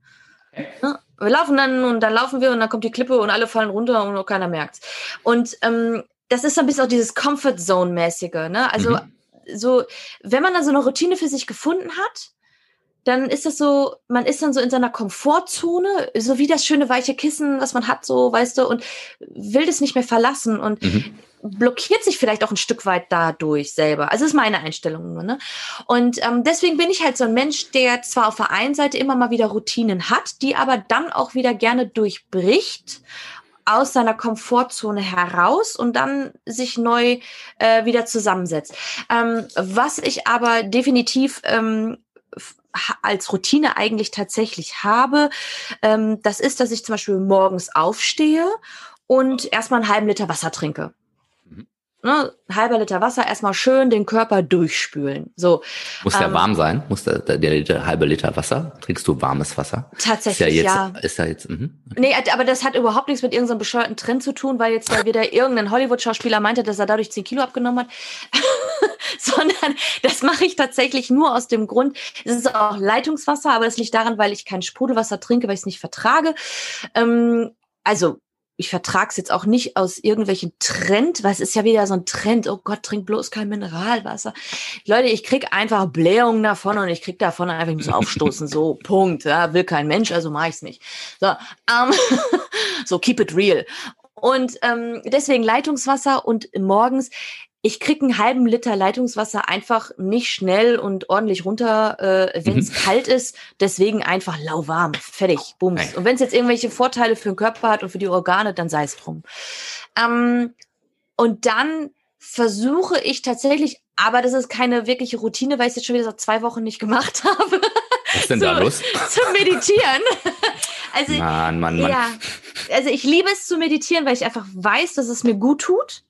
Ne? Wir laufen dann und dann laufen wir und dann kommt die Klippe und alle fallen runter und keiner merkt's. Und ähm, das ist so ein bisschen auch dieses Comfort Zone-mäßige. Ne? Also mhm. so, wenn man dann so eine Routine für sich gefunden hat, dann ist das so, man ist dann so in seiner Komfortzone, so wie das schöne weiche Kissen, was man hat, so, weißt du, und will das nicht mehr verlassen und mhm. Blockiert sich vielleicht auch ein Stück weit dadurch selber. Also ist meine Einstellung nur, ne? Und ähm, deswegen bin ich halt so ein Mensch, der zwar auf der einen Seite immer mal wieder Routinen hat, die aber dann auch wieder gerne durchbricht aus seiner Komfortzone heraus und dann sich neu äh, wieder zusammensetzt. Ähm, was ich aber definitiv ähm, als Routine eigentlich tatsächlich habe, ähm, das ist, dass ich zum Beispiel morgens aufstehe und erstmal einen halben Liter Wasser trinke ne, halber Liter Wasser erstmal schön den Körper durchspülen. So. Muss der ähm, warm sein? Muss der, der, der, halbe Liter Wasser? Trinkst du warmes Wasser? Tatsächlich, ist ja. Jetzt, ja. Ist ja jetzt, mh. Nee, aber das hat überhaupt nichts mit irgendeinem bescheuerten Trend zu tun, weil jetzt da wieder irgendein Hollywood-Schauspieler meinte, dass er dadurch 10 Kilo abgenommen hat. Sondern das mache ich tatsächlich nur aus dem Grund, es ist auch Leitungswasser, aber das liegt daran, weil ich kein Sprudelwasser trinke, weil ich es nicht vertrage. Ähm, also ich vertrage es jetzt auch nicht aus irgendwelchen Trend, weil es ist ja wieder so ein Trend, oh Gott, trink bloß kein Mineralwasser. Leute, ich krieg einfach Blähungen davon und ich krieg davon einfach, ich muss aufstoßen, so, Punkt. Ja, will kein Mensch, also mache ich's nicht. So, ähm, so keep it real. Und ähm, deswegen Leitungswasser und morgens ich krieg einen halben Liter Leitungswasser einfach nicht schnell und ordentlich runter, äh, wenn es mhm. kalt ist. Deswegen einfach lauwarm, fertig, bums. Und wenn es jetzt irgendwelche Vorteile für den Körper hat und für die Organe, dann sei es drum. Ähm, und dann versuche ich tatsächlich, aber das ist keine wirkliche Routine, weil ich es jetzt schon wieder seit zwei Wochen nicht gemacht habe. Was ist denn da los? Zu meditieren. Also, Mann, Mann, Mann. Ja, also ich liebe es zu meditieren, weil ich einfach weiß, dass es mir gut tut.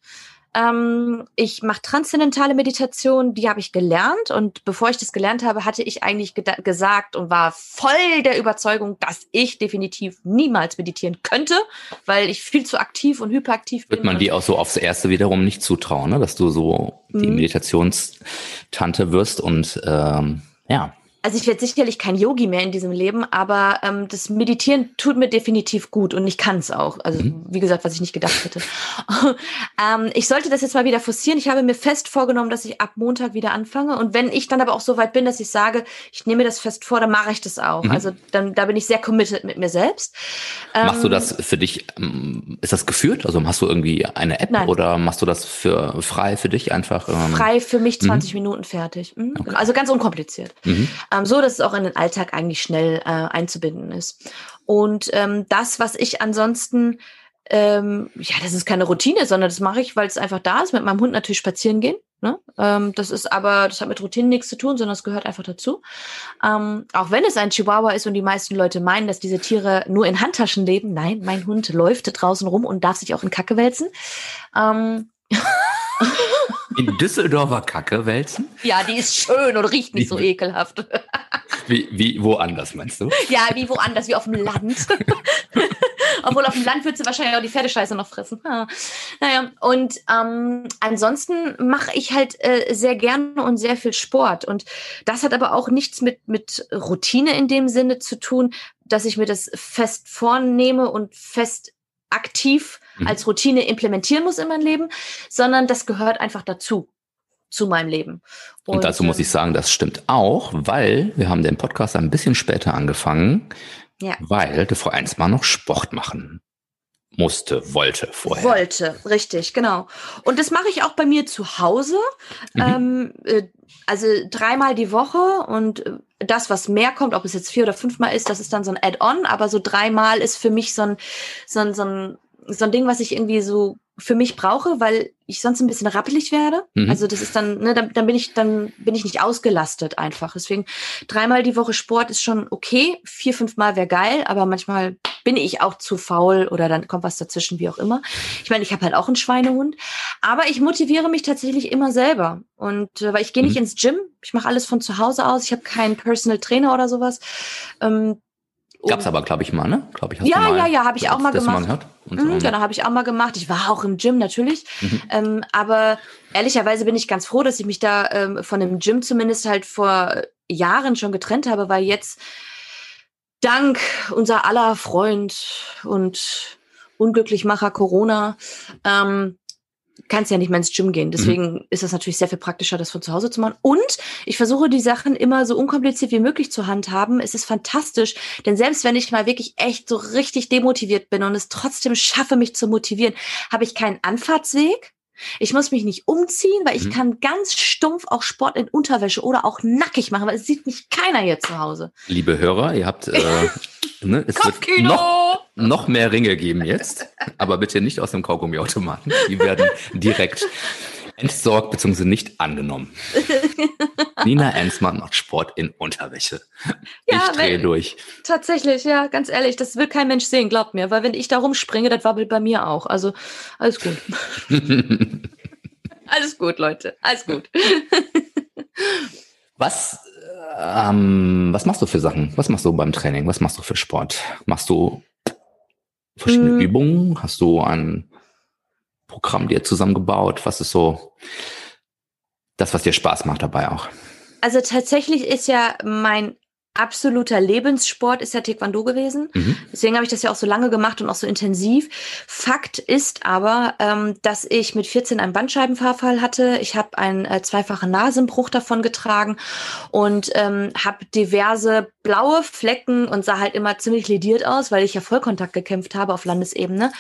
Ähm, ich mache transzendentale Meditation, die habe ich gelernt. Und bevor ich das gelernt habe, hatte ich eigentlich gesagt und war voll der Überzeugung, dass ich definitiv niemals meditieren könnte, weil ich viel zu aktiv und hyperaktiv bin. Wird man die auch so aufs Erste wiederum nicht zutrauen, ne? dass du so die mhm. Meditationstante wirst und ähm, ja also ich werde sicherlich kein Yogi mehr in diesem Leben, aber ähm, das Meditieren tut mir definitiv gut und ich kann es auch. Also mhm. wie gesagt, was ich nicht gedacht hätte. ähm, ich sollte das jetzt mal wieder forcieren. Ich habe mir fest vorgenommen, dass ich ab Montag wieder anfange. Und wenn ich dann aber auch so weit bin, dass ich sage, ich nehme mir das fest vor, dann mache ich das auch. Mhm. Also dann da bin ich sehr committed mit mir selbst. Machst du ähm, das für dich? Ähm, ist das geführt? Also hast du irgendwie eine App Nein. oder machst du das für frei für dich einfach? Ähm? Frei für mich 20 mhm. Minuten fertig. Mhm. Okay. Also ganz unkompliziert. Ähm, so dass es auch in den Alltag eigentlich schnell äh, einzubinden ist. Und ähm, das, was ich ansonsten ähm, ja, das ist keine Routine, sondern das mache ich, weil es einfach da ist. Mit meinem Hund natürlich spazieren gehen. Ne? Ähm, das ist aber, das hat mit Routine nichts zu tun, sondern es gehört einfach dazu. Ähm, auch wenn es ein Chihuahua ist und die meisten Leute meinen, dass diese Tiere nur in Handtaschen leben. Nein, mein Hund läuft draußen rum und darf sich auch in Kacke wälzen. In Düsseldorfer Kacke wälzen? Ja, die ist schön und riecht nicht wie, so ekelhaft. Wie, wie woanders, meinst du? Ja, wie woanders, wie auf dem Land. Obwohl auf dem Land würdest du wahrscheinlich auch die Pferdescheiße noch fressen. Ja. Naja, und ähm, ansonsten mache ich halt äh, sehr gerne und sehr viel Sport. Und das hat aber auch nichts mit, mit Routine in dem Sinne zu tun, dass ich mir das fest vornehme und fest aktiv mhm. als Routine implementieren muss in mein Leben, sondern das gehört einfach dazu zu meinem Leben. Und, und dazu muss ich sagen, das stimmt auch, weil wir haben den Podcast ein bisschen später angefangen, ja. weil der Frau Einsmann noch Sport machen musste, wollte vorher. Wollte, richtig, genau. Und das mache ich auch bei mir zu Hause. Mhm. Ähm, äh, also dreimal die Woche und äh, das, was mehr kommt, ob es jetzt vier oder fünfmal ist, das ist dann so ein Add-on, aber so dreimal ist für mich so ein, so ein, so ein, so ein Ding, was ich irgendwie so für mich brauche, weil ich sonst ein bisschen rappelig werde. Mhm. Also das ist dann, ne, dann, dann bin ich, dann bin ich nicht ausgelastet einfach. Deswegen dreimal die Woche Sport ist schon okay. Vier, fünfmal wäre geil, aber manchmal bin ich auch zu faul oder dann kommt was dazwischen, wie auch immer. Ich meine, ich habe halt auch einen Schweinehund, aber ich motiviere mich tatsächlich immer selber. Und äh, weil ich gehe nicht mhm. ins Gym, ich mache alles von zu Hause aus, ich habe keinen Personal Trainer oder sowas. Ähm, Gab's aber, glaube ich, mal, ne? Glaube ich, hast ja, mal, ja, ja, habe ich auch mal gemacht. Mal mhm, genau, habe ich auch mal gemacht. Ich war auch im Gym natürlich. Mhm. Ähm, aber ehrlicherweise bin ich ganz froh, dass ich mich da ähm, von dem Gym zumindest halt vor Jahren schon getrennt habe, weil jetzt dank unser aller Freund und Unglücklichmacher Corona ähm, kannst ja nicht mehr ins Gym gehen. Deswegen mhm. ist das natürlich sehr viel praktischer, das von zu Hause zu machen. Und ich versuche die Sachen immer so unkompliziert wie möglich zu handhaben. Es ist fantastisch, denn selbst wenn ich mal wirklich echt so richtig demotiviert bin und es trotzdem schaffe, mich zu motivieren, habe ich keinen Anfahrtsweg. Ich muss mich nicht umziehen, weil ich mhm. kann ganz stumpf auch Sport in Unterwäsche oder auch nackig machen, weil es sieht mich keiner hier zu Hause. Liebe Hörer, ihr habt äh, ne, es Kopfkino! Wird noch, noch mehr Ringe geben jetzt, aber bitte nicht aus dem Kaugummiautomaten. Die werden direkt entsorgt bzw. nicht angenommen. Nina Ensmann macht Sport in Unterwäsche. Ja, ich drehe durch. Tatsächlich, ja, ganz ehrlich, das will kein Mensch sehen, glaubt mir, weil wenn ich da rumspringe, das wabbelt bei mir auch. Also alles gut. alles gut, Leute, alles gut. was, ähm, was machst du für Sachen? Was machst du beim Training? Was machst du für Sport? Machst du verschiedene hm. Übungen? Hast du ein Programm dir zusammengebaut? Was ist so das, was dir Spaß macht dabei auch? Also tatsächlich ist ja mein absoluter Lebenssport ist ja Taekwondo gewesen. Mhm. Deswegen habe ich das ja auch so lange gemacht und auch so intensiv. Fakt ist aber, ähm, dass ich mit 14 einen Bandscheibenvorfall hatte. Ich habe einen äh, zweifachen Nasenbruch davon getragen und ähm, habe diverse blaue Flecken und sah halt immer ziemlich lediert aus, weil ich ja Vollkontakt gekämpft habe auf Landesebene.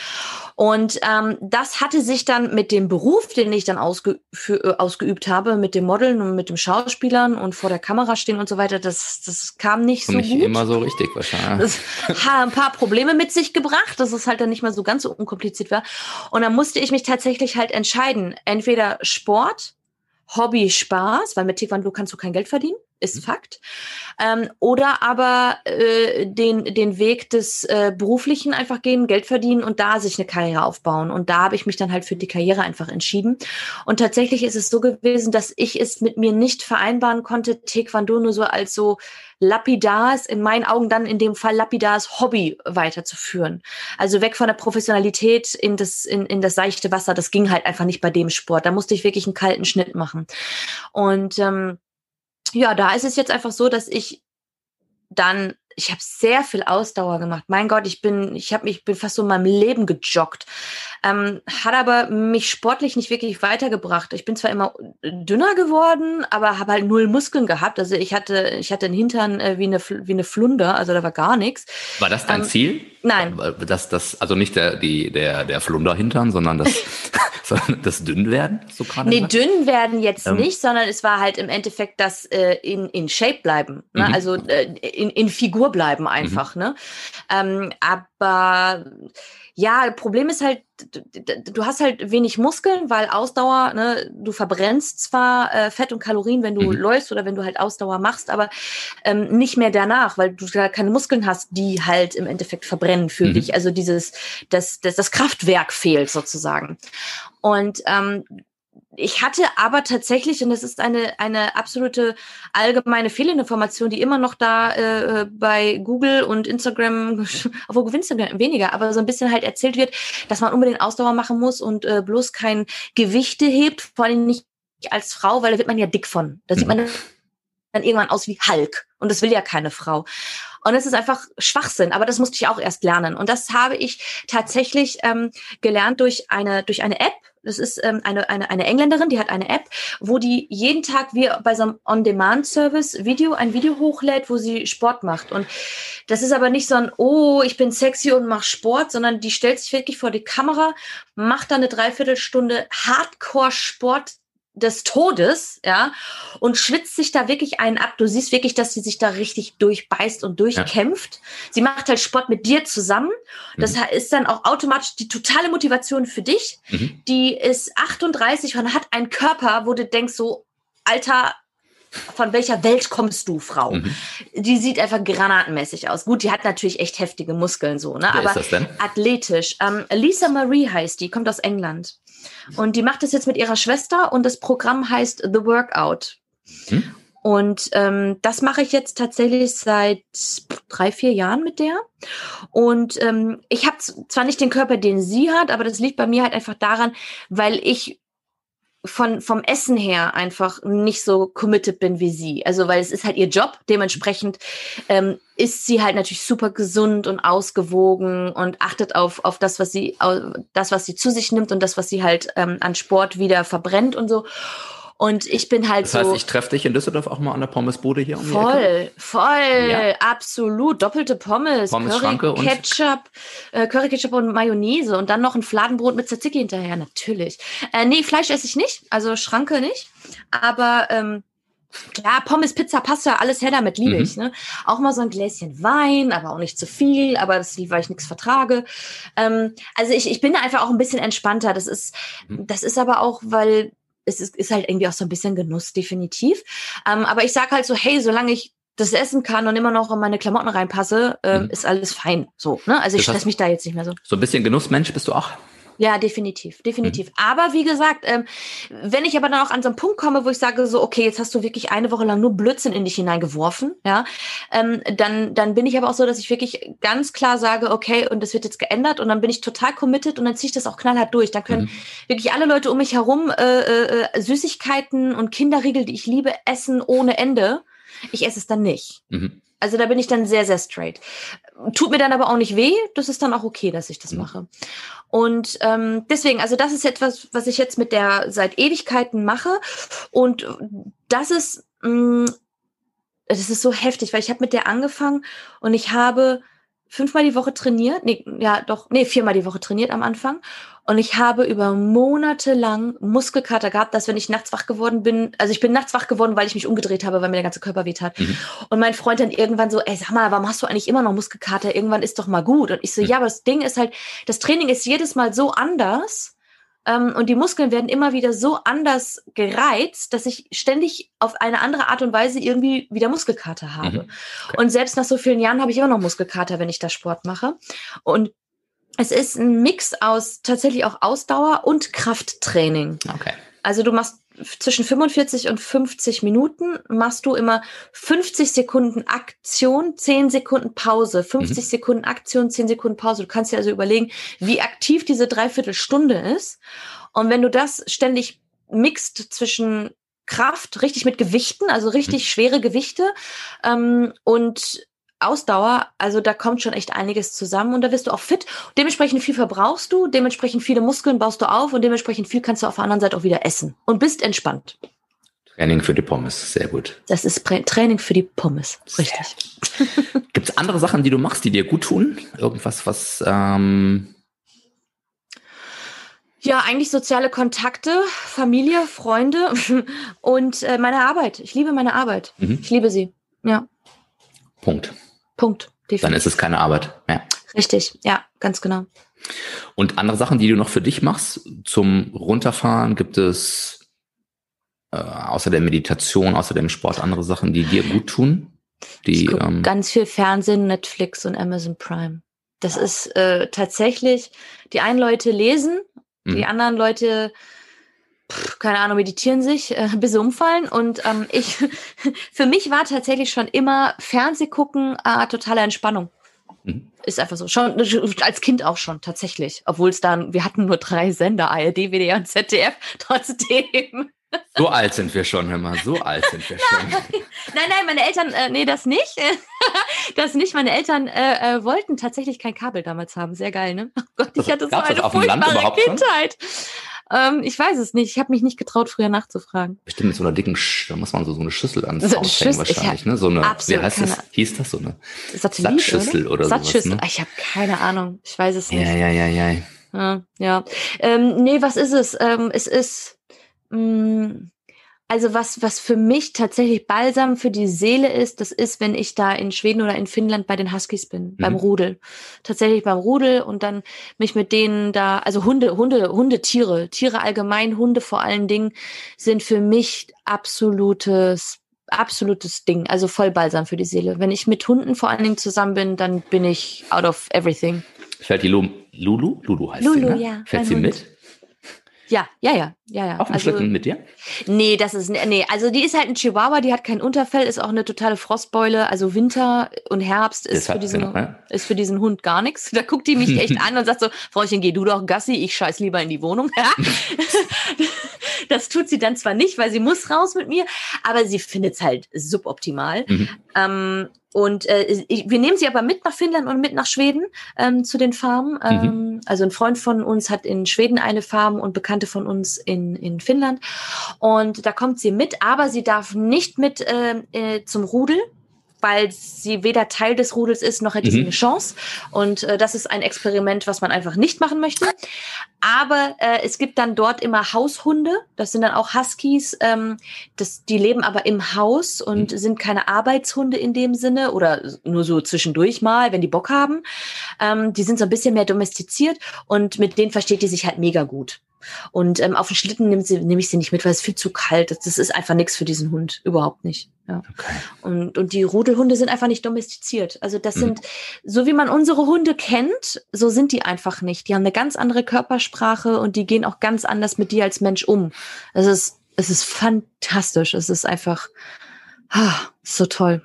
Und ähm, das hatte sich dann mit dem Beruf, den ich dann ausge für, äh, ausgeübt habe, mit dem Modeln und mit dem Schauspielern und vor der Kamera stehen und so weiter, das, das kam nicht so nicht gut. immer so richtig wahrscheinlich. Das hat ein paar Probleme mit sich gebracht, dass es halt dann nicht mehr so ganz so unkompliziert war. Und dann musste ich mich tatsächlich halt entscheiden, entweder Sport, Hobby, Spaß, weil mit Taekwondo kannst du kein Geld verdienen ist. Fakt. Ähm, oder aber äh, den, den Weg des äh, Beruflichen einfach gehen, Geld verdienen und da sich eine Karriere aufbauen. Und da habe ich mich dann halt für die Karriere einfach entschieden. Und tatsächlich ist es so gewesen, dass ich es mit mir nicht vereinbaren konnte, Taekwondo nur so als so lapidars, in meinen Augen dann in dem Fall lapidars Hobby weiterzuführen. Also weg von der Professionalität in das, in, in das seichte Wasser. Das ging halt einfach nicht bei dem Sport. Da musste ich wirklich einen kalten Schnitt machen. Und ähm, ja, da ist es jetzt einfach so, dass ich dann ich habe sehr viel Ausdauer gemacht. Mein Gott, ich bin, ich habe mich, bin fast so in meinem Leben gejoggt. Ähm, hat aber mich sportlich nicht wirklich weitergebracht. Ich bin zwar immer dünner geworden, aber habe halt null Muskeln gehabt. Also ich hatte, ich hatte einen Hintern äh, wie eine wie eine Flunder, also da war gar nichts. War das dein ähm, Ziel? Nein. Das, das, also nicht der, die, der, der Flunderhintern, sondern das, sondern das Dünnwerden, so gerade. Nee, gesagt? dünn werden jetzt ähm. nicht, sondern es war halt im Endeffekt das äh, in, in Shape bleiben. Ne? Mhm. Also äh, in, in Figur bleiben einfach, mhm. ne? Ähm, aber ja, Problem ist halt, du hast halt wenig Muskeln, weil Ausdauer, ne, du verbrennst zwar äh, Fett und Kalorien, wenn du mhm. läufst oder wenn du halt Ausdauer machst, aber ähm, nicht mehr danach, weil du da keine Muskeln hast, die halt im Endeffekt verbrennen für mhm. dich. Also dieses, das, das, das Kraftwerk fehlt sozusagen. Und ähm, ich hatte aber tatsächlich, und das ist eine, eine absolute allgemeine Fehlinformation, die immer noch da äh, bei Google und Instagram, obwohl gewinnst du weniger, aber so ein bisschen halt erzählt wird, dass man unbedingt Ausdauer machen muss und äh, bloß kein Gewichte hebt, vor allem nicht als Frau, weil da wird man ja dick von. Da sieht man mhm. dann irgendwann aus wie Hulk. Und das will ja keine Frau. Und es ist einfach Schwachsinn, aber das musste ich auch erst lernen. Und das habe ich tatsächlich ähm, gelernt durch eine, durch eine App. Das ist ähm, eine, eine, eine Engländerin, die hat eine App, wo die jeden Tag wie bei so einem On-Demand-Service Video, ein Video hochlädt, wo sie Sport macht. Und das ist aber nicht so ein, oh, ich bin sexy und mache Sport, sondern die stellt sich wirklich vor die Kamera, macht dann eine Dreiviertelstunde Hardcore-Sport des Todes, ja, und schwitzt sich da wirklich einen ab. Du siehst wirklich, dass sie sich da richtig durchbeißt und durchkämpft. Ja. Sie macht halt Sport mit dir zusammen. Das mhm. ist dann auch automatisch die totale Motivation für dich. Mhm. Die ist 38 und hat einen Körper, wo du denkst so, Alter, von welcher Welt kommst du, Frau? Mhm. Die sieht einfach granatenmäßig aus. Gut, die hat natürlich echt heftige Muskeln so, ne? Wer aber athletisch. Ähm, Lisa Marie heißt die, kommt aus England. Und die macht das jetzt mit ihrer Schwester und das Programm heißt The Workout. Hm? Und ähm, das mache ich jetzt tatsächlich seit drei, vier Jahren mit der. Und ähm, ich habe zwar nicht den Körper, den sie hat, aber das liegt bei mir halt einfach daran, weil ich von, vom Essen her einfach nicht so committed bin wie sie. Also, weil es ist halt ihr Job. Dementsprechend ähm, ist sie halt natürlich super gesund und ausgewogen und achtet auf, auf das, was sie, das, was sie zu sich nimmt und das, was sie halt ähm, an Sport wieder verbrennt und so. Und ich bin halt das so. Das heißt, ich treffe dich in Düsseldorf auch mal an der Pommesbude hier um Voll, voll, ja. absolut. Doppelte Pommes, Pommes Curry, Ketchup, äh, Curry Ketchup und Mayonnaise und dann noch ein Fladenbrot mit Tzatziki hinterher, natürlich. Äh, nee, Fleisch esse ich nicht, also Schranke nicht. Aber ähm, Klar, Pommes, Pizza, Pasta, alles her damit, liebe mhm. ich. Ne? Auch mal so ein Gläschen Wein, aber auch nicht zu viel, aber das liegt, weil ich nichts vertrage. Ähm, also ich, ich bin da einfach auch ein bisschen entspannter. Das ist, mhm. das ist aber auch, weil es ist, ist halt irgendwie auch so ein bisschen Genuss, definitiv. Ähm, aber ich sage halt so, hey, solange ich das essen kann und immer noch in meine Klamotten reinpasse, äh, mhm. ist alles fein. So, ne? Also ich stress mich da jetzt nicht mehr so. So ein bisschen Genussmensch bist du auch? Ja, definitiv, definitiv. Mhm. Aber wie gesagt, ähm, wenn ich aber dann auch an so einen Punkt komme, wo ich sage so, okay, jetzt hast du wirklich eine Woche lang nur Blödsinn in dich hineingeworfen, ja, ähm, dann, dann bin ich aber auch so, dass ich wirklich ganz klar sage, okay, und das wird jetzt geändert und dann bin ich total committed und dann ziehe ich das auch knallhart durch. Dann können mhm. wirklich alle Leute um mich herum äh, äh, äh, Süßigkeiten und Kinderriegel, die ich liebe, essen ohne Ende. Ich esse es dann nicht. Mhm. Also da bin ich dann sehr, sehr straight. Tut mir dann aber auch nicht weh. Das ist dann auch okay, dass ich das mhm. mache. Und ähm, deswegen, also das ist etwas, was ich jetzt mit der seit Ewigkeiten mache. Und das ist, mh, mm, das ist so heftig, weil ich habe mit der angefangen und ich habe fünfmal die Woche trainiert. Nee, ja, doch, nee, viermal die Woche trainiert am Anfang. Und ich habe über Monate lang Muskelkater gehabt, dass wenn ich nachts wach geworden bin, also ich bin nachts wach geworden, weil ich mich umgedreht habe, weil mir der ganze Körper weht hat. Mhm. Und mein Freund dann irgendwann so, ey, sag mal, warum hast du eigentlich immer noch Muskelkater? Irgendwann ist doch mal gut. Und ich so, mhm. ja, aber das Ding ist halt, das Training ist jedes Mal so anders. Ähm, und die Muskeln werden immer wieder so anders gereizt, dass ich ständig auf eine andere Art und Weise irgendwie wieder Muskelkater habe. Mhm. Okay. Und selbst nach so vielen Jahren habe ich immer noch Muskelkater, wenn ich da Sport mache. Und es ist ein Mix aus tatsächlich auch Ausdauer und Krafttraining. Okay. Also du machst zwischen 45 und 50 Minuten machst du immer 50 Sekunden Aktion, 10 Sekunden Pause, 50 mhm. Sekunden Aktion, 10 Sekunden Pause. Du kannst dir also überlegen, wie aktiv diese Dreiviertelstunde ist. Und wenn du das ständig mixt zwischen Kraft, richtig mit Gewichten, also richtig mhm. schwere Gewichte ähm, und Ausdauer, also da kommt schon echt einiges zusammen und da wirst du auch fit. Dementsprechend viel verbrauchst du, dementsprechend viele Muskeln baust du auf und dementsprechend viel kannst du auf der anderen Seite auch wieder essen und bist entspannt. Training für die Pommes, sehr gut. Das ist Training für die Pommes, richtig. Gibt es andere Sachen, die du machst, die dir gut tun? Irgendwas, was... Ähm ja, eigentlich soziale Kontakte, Familie, Freunde und äh, meine Arbeit. Ich liebe meine Arbeit. Mhm. Ich liebe sie. Ja. Punkt. Punkt. Definitiv. Dann ist es keine Arbeit mehr. Richtig, ja, ganz genau. Und andere Sachen, die du noch für dich machst zum Runterfahren, gibt es äh, außer der Meditation, außer dem Sport andere Sachen, die dir gut tun? Die, ich ähm, ganz viel Fernsehen, Netflix und Amazon Prime. Das ist äh, tatsächlich, die einen Leute lesen, die mhm. anderen Leute keine Ahnung, meditieren sich, äh, bis sie umfallen. Und ähm, ich, für mich war tatsächlich schon immer Fernseh gucken äh, totale Entspannung. Mhm. Ist einfach so. Schon als Kind auch schon, tatsächlich. Obwohl es dann, wir hatten nur drei Sender, ARD, WDR und ZDF, trotzdem. So alt sind wir schon, hör mal, so alt sind wir schon. Nein, nein, meine Eltern, äh, nee, das nicht. das nicht. Meine Eltern äh, äh, wollten tatsächlich kein Kabel damals haben. Sehr geil, ne? Oh Gott, ich hatte so eine furchtbare Kindheit. Ähm, ich weiß es nicht. Ich habe mich nicht getraut, früher nachzufragen. Bestimmt mit so einer dicken, Sch da muss man so, so eine Schüssel ans so Haus hängen wahrscheinlich, ne? So eine, wie heißt das? Hieß das so eine Satellit, Sattschüssel oder, oder Sattschüssel. sowas, ne? Ich habe keine Ahnung. Ich weiß es nicht. Ja, ja, ja, ja. Ja, ja. Ähm, nee, was ist es? Ähm, es ist, mh, mm, also was, was für mich tatsächlich Balsam für die Seele ist, das ist, wenn ich da in Schweden oder in Finnland bei den Huskies bin, mhm. beim Rudel. Tatsächlich beim Rudel und dann mich mit denen da, also Hunde, Hunde, Hundetiere, Tiere allgemein, Hunde vor allen Dingen, sind für mich absolutes, absolutes Ding. Also voll Balsam für die Seele. Wenn ich mit Hunden vor allen Dingen zusammen bin, dann bin ich out of everything. Fällt die Lulu? Lulu heißt Lulu, sie, ne? ja. Fällt sie Hund. mit? Ja, ja, ja, ja, ja. Auf dem also, Schlitten mit dir? Nee, das ist, nee, also die ist halt ein Chihuahua, die hat kein Unterfell, ist auch eine totale Frostbeule. Also Winter und Herbst ist, für, diesen, genau, ja. ist für diesen Hund gar nichts. Da guckt die mich echt an und sagt so, Frauchen, geh du doch Gassi, ich scheiß lieber in die Wohnung. Das tut sie dann zwar nicht, weil sie muss raus mit mir, aber sie findet es halt suboptimal. Mhm. Ähm, und äh, wir nehmen sie aber mit nach Finnland und mit nach Schweden ähm, zu den Farmen. Mhm. Ähm, also ein Freund von uns hat in Schweden eine Farm und Bekannte von uns in, in Finnland. Und da kommt sie mit, aber sie darf nicht mit äh, äh, zum Rudel weil sie weder Teil des Rudels ist, noch hätte mhm. sie eine Chance. Und äh, das ist ein Experiment, was man einfach nicht machen möchte. Aber äh, es gibt dann dort immer Haushunde. Das sind dann auch Huskies. Ähm, das, die leben aber im Haus und mhm. sind keine Arbeitshunde in dem Sinne oder nur so zwischendurch mal, wenn die Bock haben. Ähm, die sind so ein bisschen mehr domestiziert und mit denen versteht die sich halt mega gut. Und ähm, auf den Schlitten nehme nehm ich sie nicht mit, weil es viel zu kalt ist. Das ist einfach nichts für diesen Hund. Überhaupt nicht. Ja. Okay. Und, und die Rudelhunde sind einfach nicht domestiziert. Also das mhm. sind, so wie man unsere Hunde kennt, so sind die einfach nicht. Die haben eine ganz andere Körpersprache und die gehen auch ganz anders mit dir als Mensch um. Es ist, es ist fantastisch. Es ist einfach ah, so toll.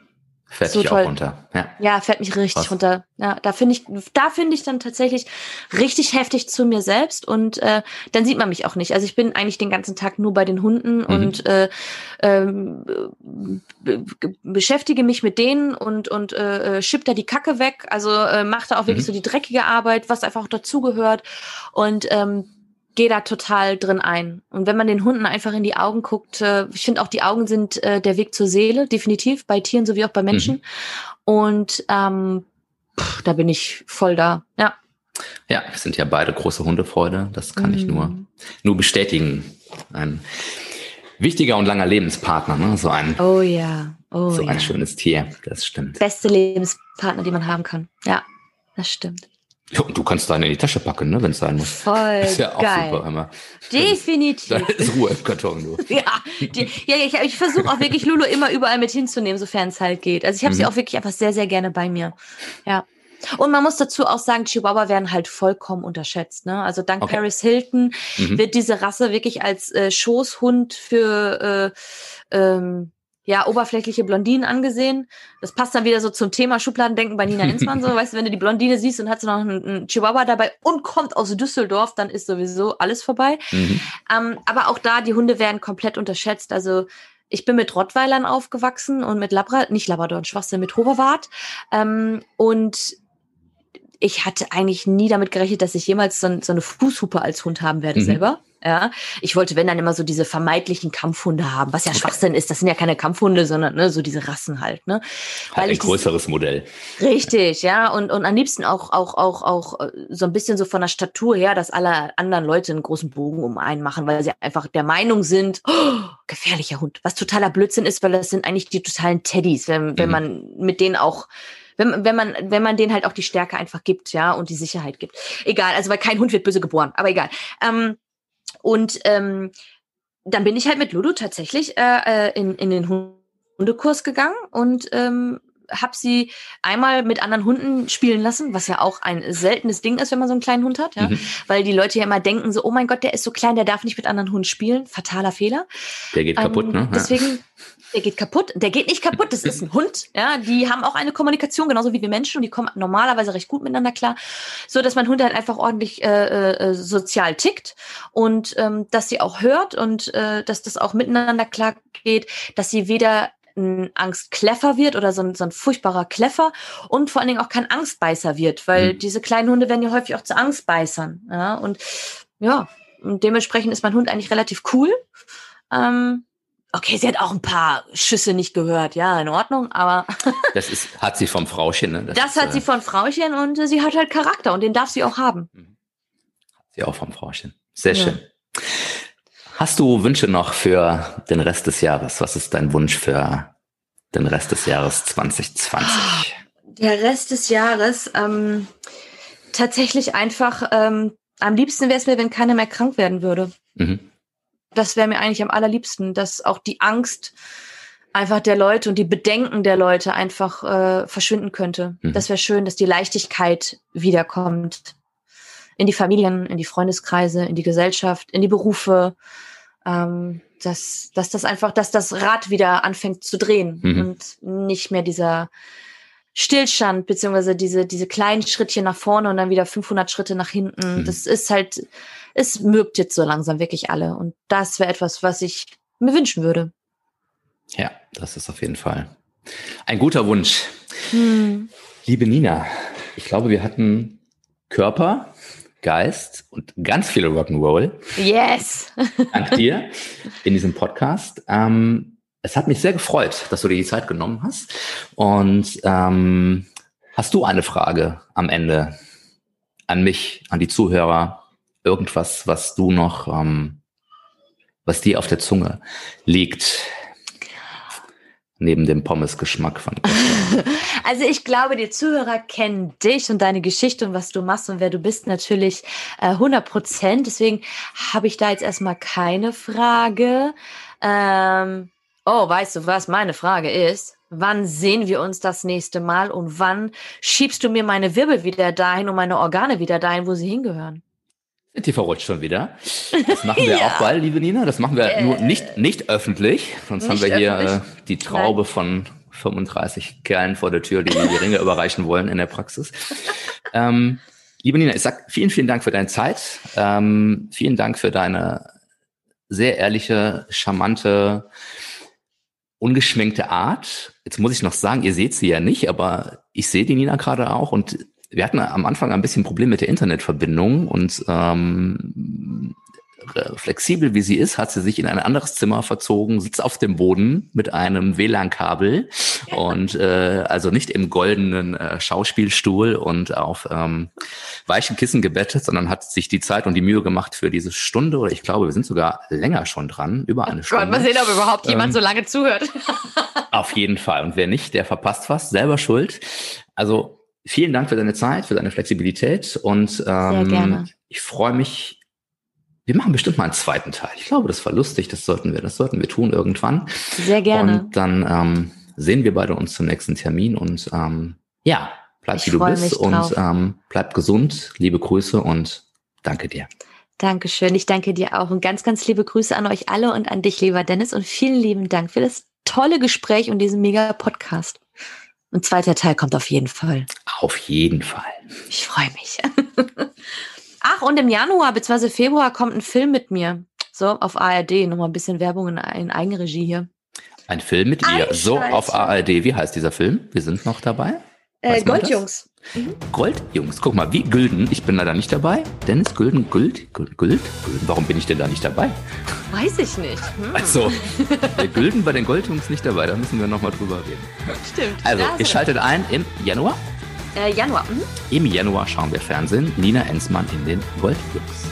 Fährt so dich toll. auch runter. Ja. ja, fährt mich richtig Was? runter. Ja, da finde ich, da finde ich dann tatsächlich richtig heftig zu mir selbst und äh, dann sieht man mich auch nicht. Also ich bin eigentlich den ganzen Tag nur bei den Hunden mhm. und äh, ähm, beschäftige mich mit denen und und äh, schipp da die Kacke weg. Also äh, mache da auch wirklich mhm. so die dreckige Arbeit, was einfach auch dazugehört und ähm, gehe da total drin ein. Und wenn man den Hunden einfach in die Augen guckt, äh, ich finde auch die Augen sind äh, der Weg zur Seele, definitiv, bei Tieren sowie auch bei Menschen. Mhm. Und ähm, pff, da bin ich voll da. Ja. Ja, wir sind ja beide große Hundefreude. Das kann mhm. ich nur, mhm. nur bestätigen. Ein wichtiger und langer Lebenspartner, ne? So ein, oh ja, oh so ja. ein schönes Tier. Das stimmt. Beste Lebenspartner, die man haben kann. Ja, das stimmt. Ja, und du kannst deine in die Tasche packen, ne, wenn es sein muss. Voll ist ja auch geil. super, Hammer. Definitiv. Da ist Ruhe im Karton, du. ja, die, ja, ich, ich versuche auch wirklich Lulu immer überall mit hinzunehmen, sofern es halt geht. Also ich habe mhm. sie auch wirklich einfach sehr, sehr gerne bei mir. Ja. Und man muss dazu auch sagen, Chihuahua werden halt vollkommen unterschätzt. Ne? Also dank okay. Paris Hilton mhm. wird diese Rasse wirklich als äh, Schoßhund für äh, ähm, ja, oberflächliche Blondinen angesehen. Das passt dann wieder so zum Thema Schubladendenken bei Nina Enzmann. So, weißt du, wenn du die Blondine siehst und hat sie noch einen, einen, Chihuahua dabei und kommt aus Düsseldorf, dann ist sowieso alles vorbei. Mhm. Ähm, aber auch da, die Hunde werden komplett unterschätzt. Also ich bin mit Rottweilern aufgewachsen und mit Labra, nicht Labrador, Schwachsinn, mit Hoverwart. Ähm, und ich hatte eigentlich nie damit gerechnet, dass ich jemals so, so eine Fußhupe als Hund haben werde mhm. selber. Ja, ich wollte, wenn dann immer so diese vermeintlichen Kampfhunde haben, was ja okay. Schwachsinn ist. Das sind ja keine Kampfhunde, sondern ne, so diese Rassen halt. Ne, halt ein größeres dieses, Modell. Richtig, ja, und und am liebsten auch auch auch auch äh, so ein bisschen so von der Statur her, dass alle anderen Leute einen großen Bogen um einen machen, weil sie einfach der Meinung sind, oh, gefährlicher Hund, was totaler Blödsinn ist, weil das sind eigentlich die totalen Teddys, wenn wenn mhm. man mit denen auch wenn, wenn man, wenn man denen halt auch die Stärke einfach gibt, ja, und die Sicherheit gibt. Egal, also weil kein Hund wird böse geboren, aber egal. Ähm, und ähm, dann bin ich halt mit Ludo tatsächlich äh, äh in, in den Hundekurs gegangen und ähm, habe sie einmal mit anderen Hunden spielen lassen, was ja auch ein seltenes Ding ist, wenn man so einen kleinen Hund hat, ja, mhm. weil die Leute ja immer denken so, oh mein Gott, der ist so klein, der darf nicht mit anderen Hunden spielen, fataler Fehler. Der geht kaputt, ähm, ne? Deswegen, der geht kaputt, der geht nicht kaputt, das ist ein Hund, ja, die haben auch eine Kommunikation genauso wie wir Menschen und die kommen normalerweise recht gut miteinander klar, so dass mein Hund halt einfach ordentlich äh, äh, sozial tickt und ähm, dass sie auch hört und äh, dass das auch miteinander klar geht, dass sie weder ein Angstkleffer wird oder so ein, so ein furchtbarer Kleffer und vor allen Dingen auch kein Angstbeißer wird, weil mhm. diese kleinen Hunde werden ja häufig auch zu Angstbeißern. Ja, und ja, und dementsprechend ist mein Hund eigentlich relativ cool. Ähm, okay, sie hat auch ein paar Schüsse nicht gehört, ja, in Ordnung, aber. das ist, hat sie vom Frauchen, ne? Das, das ist, hat sie äh, von Frauchen und äh, sie hat halt Charakter und den darf sie auch haben. Mhm. Hat sie auch vom Frauchen. Sehr ja. schön. Hast du Wünsche noch für den Rest des Jahres? Was ist dein Wunsch für den Rest des Jahres 2020? Der Rest des Jahres, ähm, tatsächlich einfach, ähm, am liebsten wäre es mir, wenn keiner mehr krank werden würde. Mhm. Das wäre mir eigentlich am allerliebsten, dass auch die Angst einfach der Leute und die Bedenken der Leute einfach äh, verschwinden könnte. Mhm. Das wäre schön, dass die Leichtigkeit wiederkommt in die Familien, in die Freundeskreise, in die Gesellschaft, in die Berufe, ähm, dass, dass das einfach, dass das Rad wieder anfängt zu drehen mhm. und nicht mehr dieser Stillstand, beziehungsweise diese, diese kleinen Schrittchen nach vorne und dann wieder 500 Schritte nach hinten. Mhm. Das ist halt, es mürbt jetzt so langsam wirklich alle. Und das wäre etwas, was ich mir wünschen würde. Ja, das ist auf jeden Fall ein guter Wunsch. Hm. Liebe Nina, ich glaube, wir hatten Körper, Geist und ganz viel Rock'n'Roll. Yes! Dank dir in diesem Podcast. Ähm, es hat mich sehr gefreut, dass du dir die Zeit genommen hast. Und ähm, hast du eine Frage am Ende an mich, an die Zuhörer? Irgendwas, was du noch, ähm, was dir auf der Zunge liegt? Neben dem Pommesgeschmack von Also ich glaube, die Zuhörer kennen dich und deine Geschichte und was du machst und wer du bist natürlich äh, 100 Prozent. Deswegen habe ich da jetzt erstmal keine Frage. Ähm, Oh, weißt du, was meine Frage ist? Wann sehen wir uns das nächste Mal und wann schiebst du mir meine Wirbel wieder dahin und meine Organe wieder dahin, wo sie hingehören? Sind die verrutscht schon wieder? Das machen wir ja. auch bald, liebe Nina. Das machen wir äh, nur nicht, nicht öffentlich. Sonst nicht haben wir hier äh, die Traube Nein. von 35 Kerlen vor der Tür, die die Ringe überreichen wollen in der Praxis. Ähm, liebe Nina, ich sag vielen, vielen Dank für deine Zeit. Ähm, vielen Dank für deine sehr ehrliche, charmante, ungeschminkte Art. Jetzt muss ich noch sagen, ihr seht sie ja nicht, aber ich sehe die Nina gerade auch und wir hatten am Anfang ein bisschen Problem mit der Internetverbindung und ähm, flexibel wie sie ist, hat sie sich in ein anderes Zimmer verzogen, sitzt auf dem Boden mit einem WLAN-Kabel und äh, also nicht im goldenen äh, Schauspielstuhl und auf ähm, weichen Kissen gebettet, sondern hat sich die Zeit und die Mühe gemacht für diese Stunde oder ich glaube, wir sind sogar länger schon dran, über eine Stunde. Gott, mal sehen, ob überhaupt ähm, jemand so lange zuhört. auf jeden Fall. Und wer nicht, der verpasst was, selber schuld. Also vielen Dank für deine Zeit, für deine Flexibilität und ähm, ich freue mich wir machen bestimmt mal einen zweiten Teil. Ich glaube, das war lustig, das sollten wir, das sollten wir tun irgendwann. Sehr gerne. Und dann ähm, sehen wir beide uns zum nächsten Termin und ähm, ja, bleib ich wie du bist und ähm, bleib gesund. Liebe Grüße und danke dir. Dankeschön. Ich danke dir auch und ganz, ganz liebe Grüße an euch alle und an dich, lieber Dennis und vielen lieben Dank für das tolle Gespräch und diesen mega Podcast. Und zweiter Teil kommt auf jeden Fall. Auf jeden Fall. Ich freue mich. Ach, und im Januar bzw. Februar kommt ein Film mit mir. So, auf ARD. Nochmal ein bisschen Werbung in, in Eigenregie hier. Ein Film mit ihr. So, auf ARD. Wie heißt dieser Film? Wir sind noch dabei. Äh, Goldjungs. Mhm. Goldjungs. Guck mal, wie Gülden. Ich bin leider nicht dabei. Dennis Gülden, Gült, Gült, Gülden. Warum bin ich denn da nicht dabei? Weiß ich nicht. Hm. Also, der Gülden bei den Goldjungs nicht dabei. Da müssen wir nochmal drüber reden. Stimmt. Also, ihr schaltet ein im Januar. Äh, Januar. Mhm. Im Januar schauen wir Fernsehen. Nina Enzmann in den Goldjungs.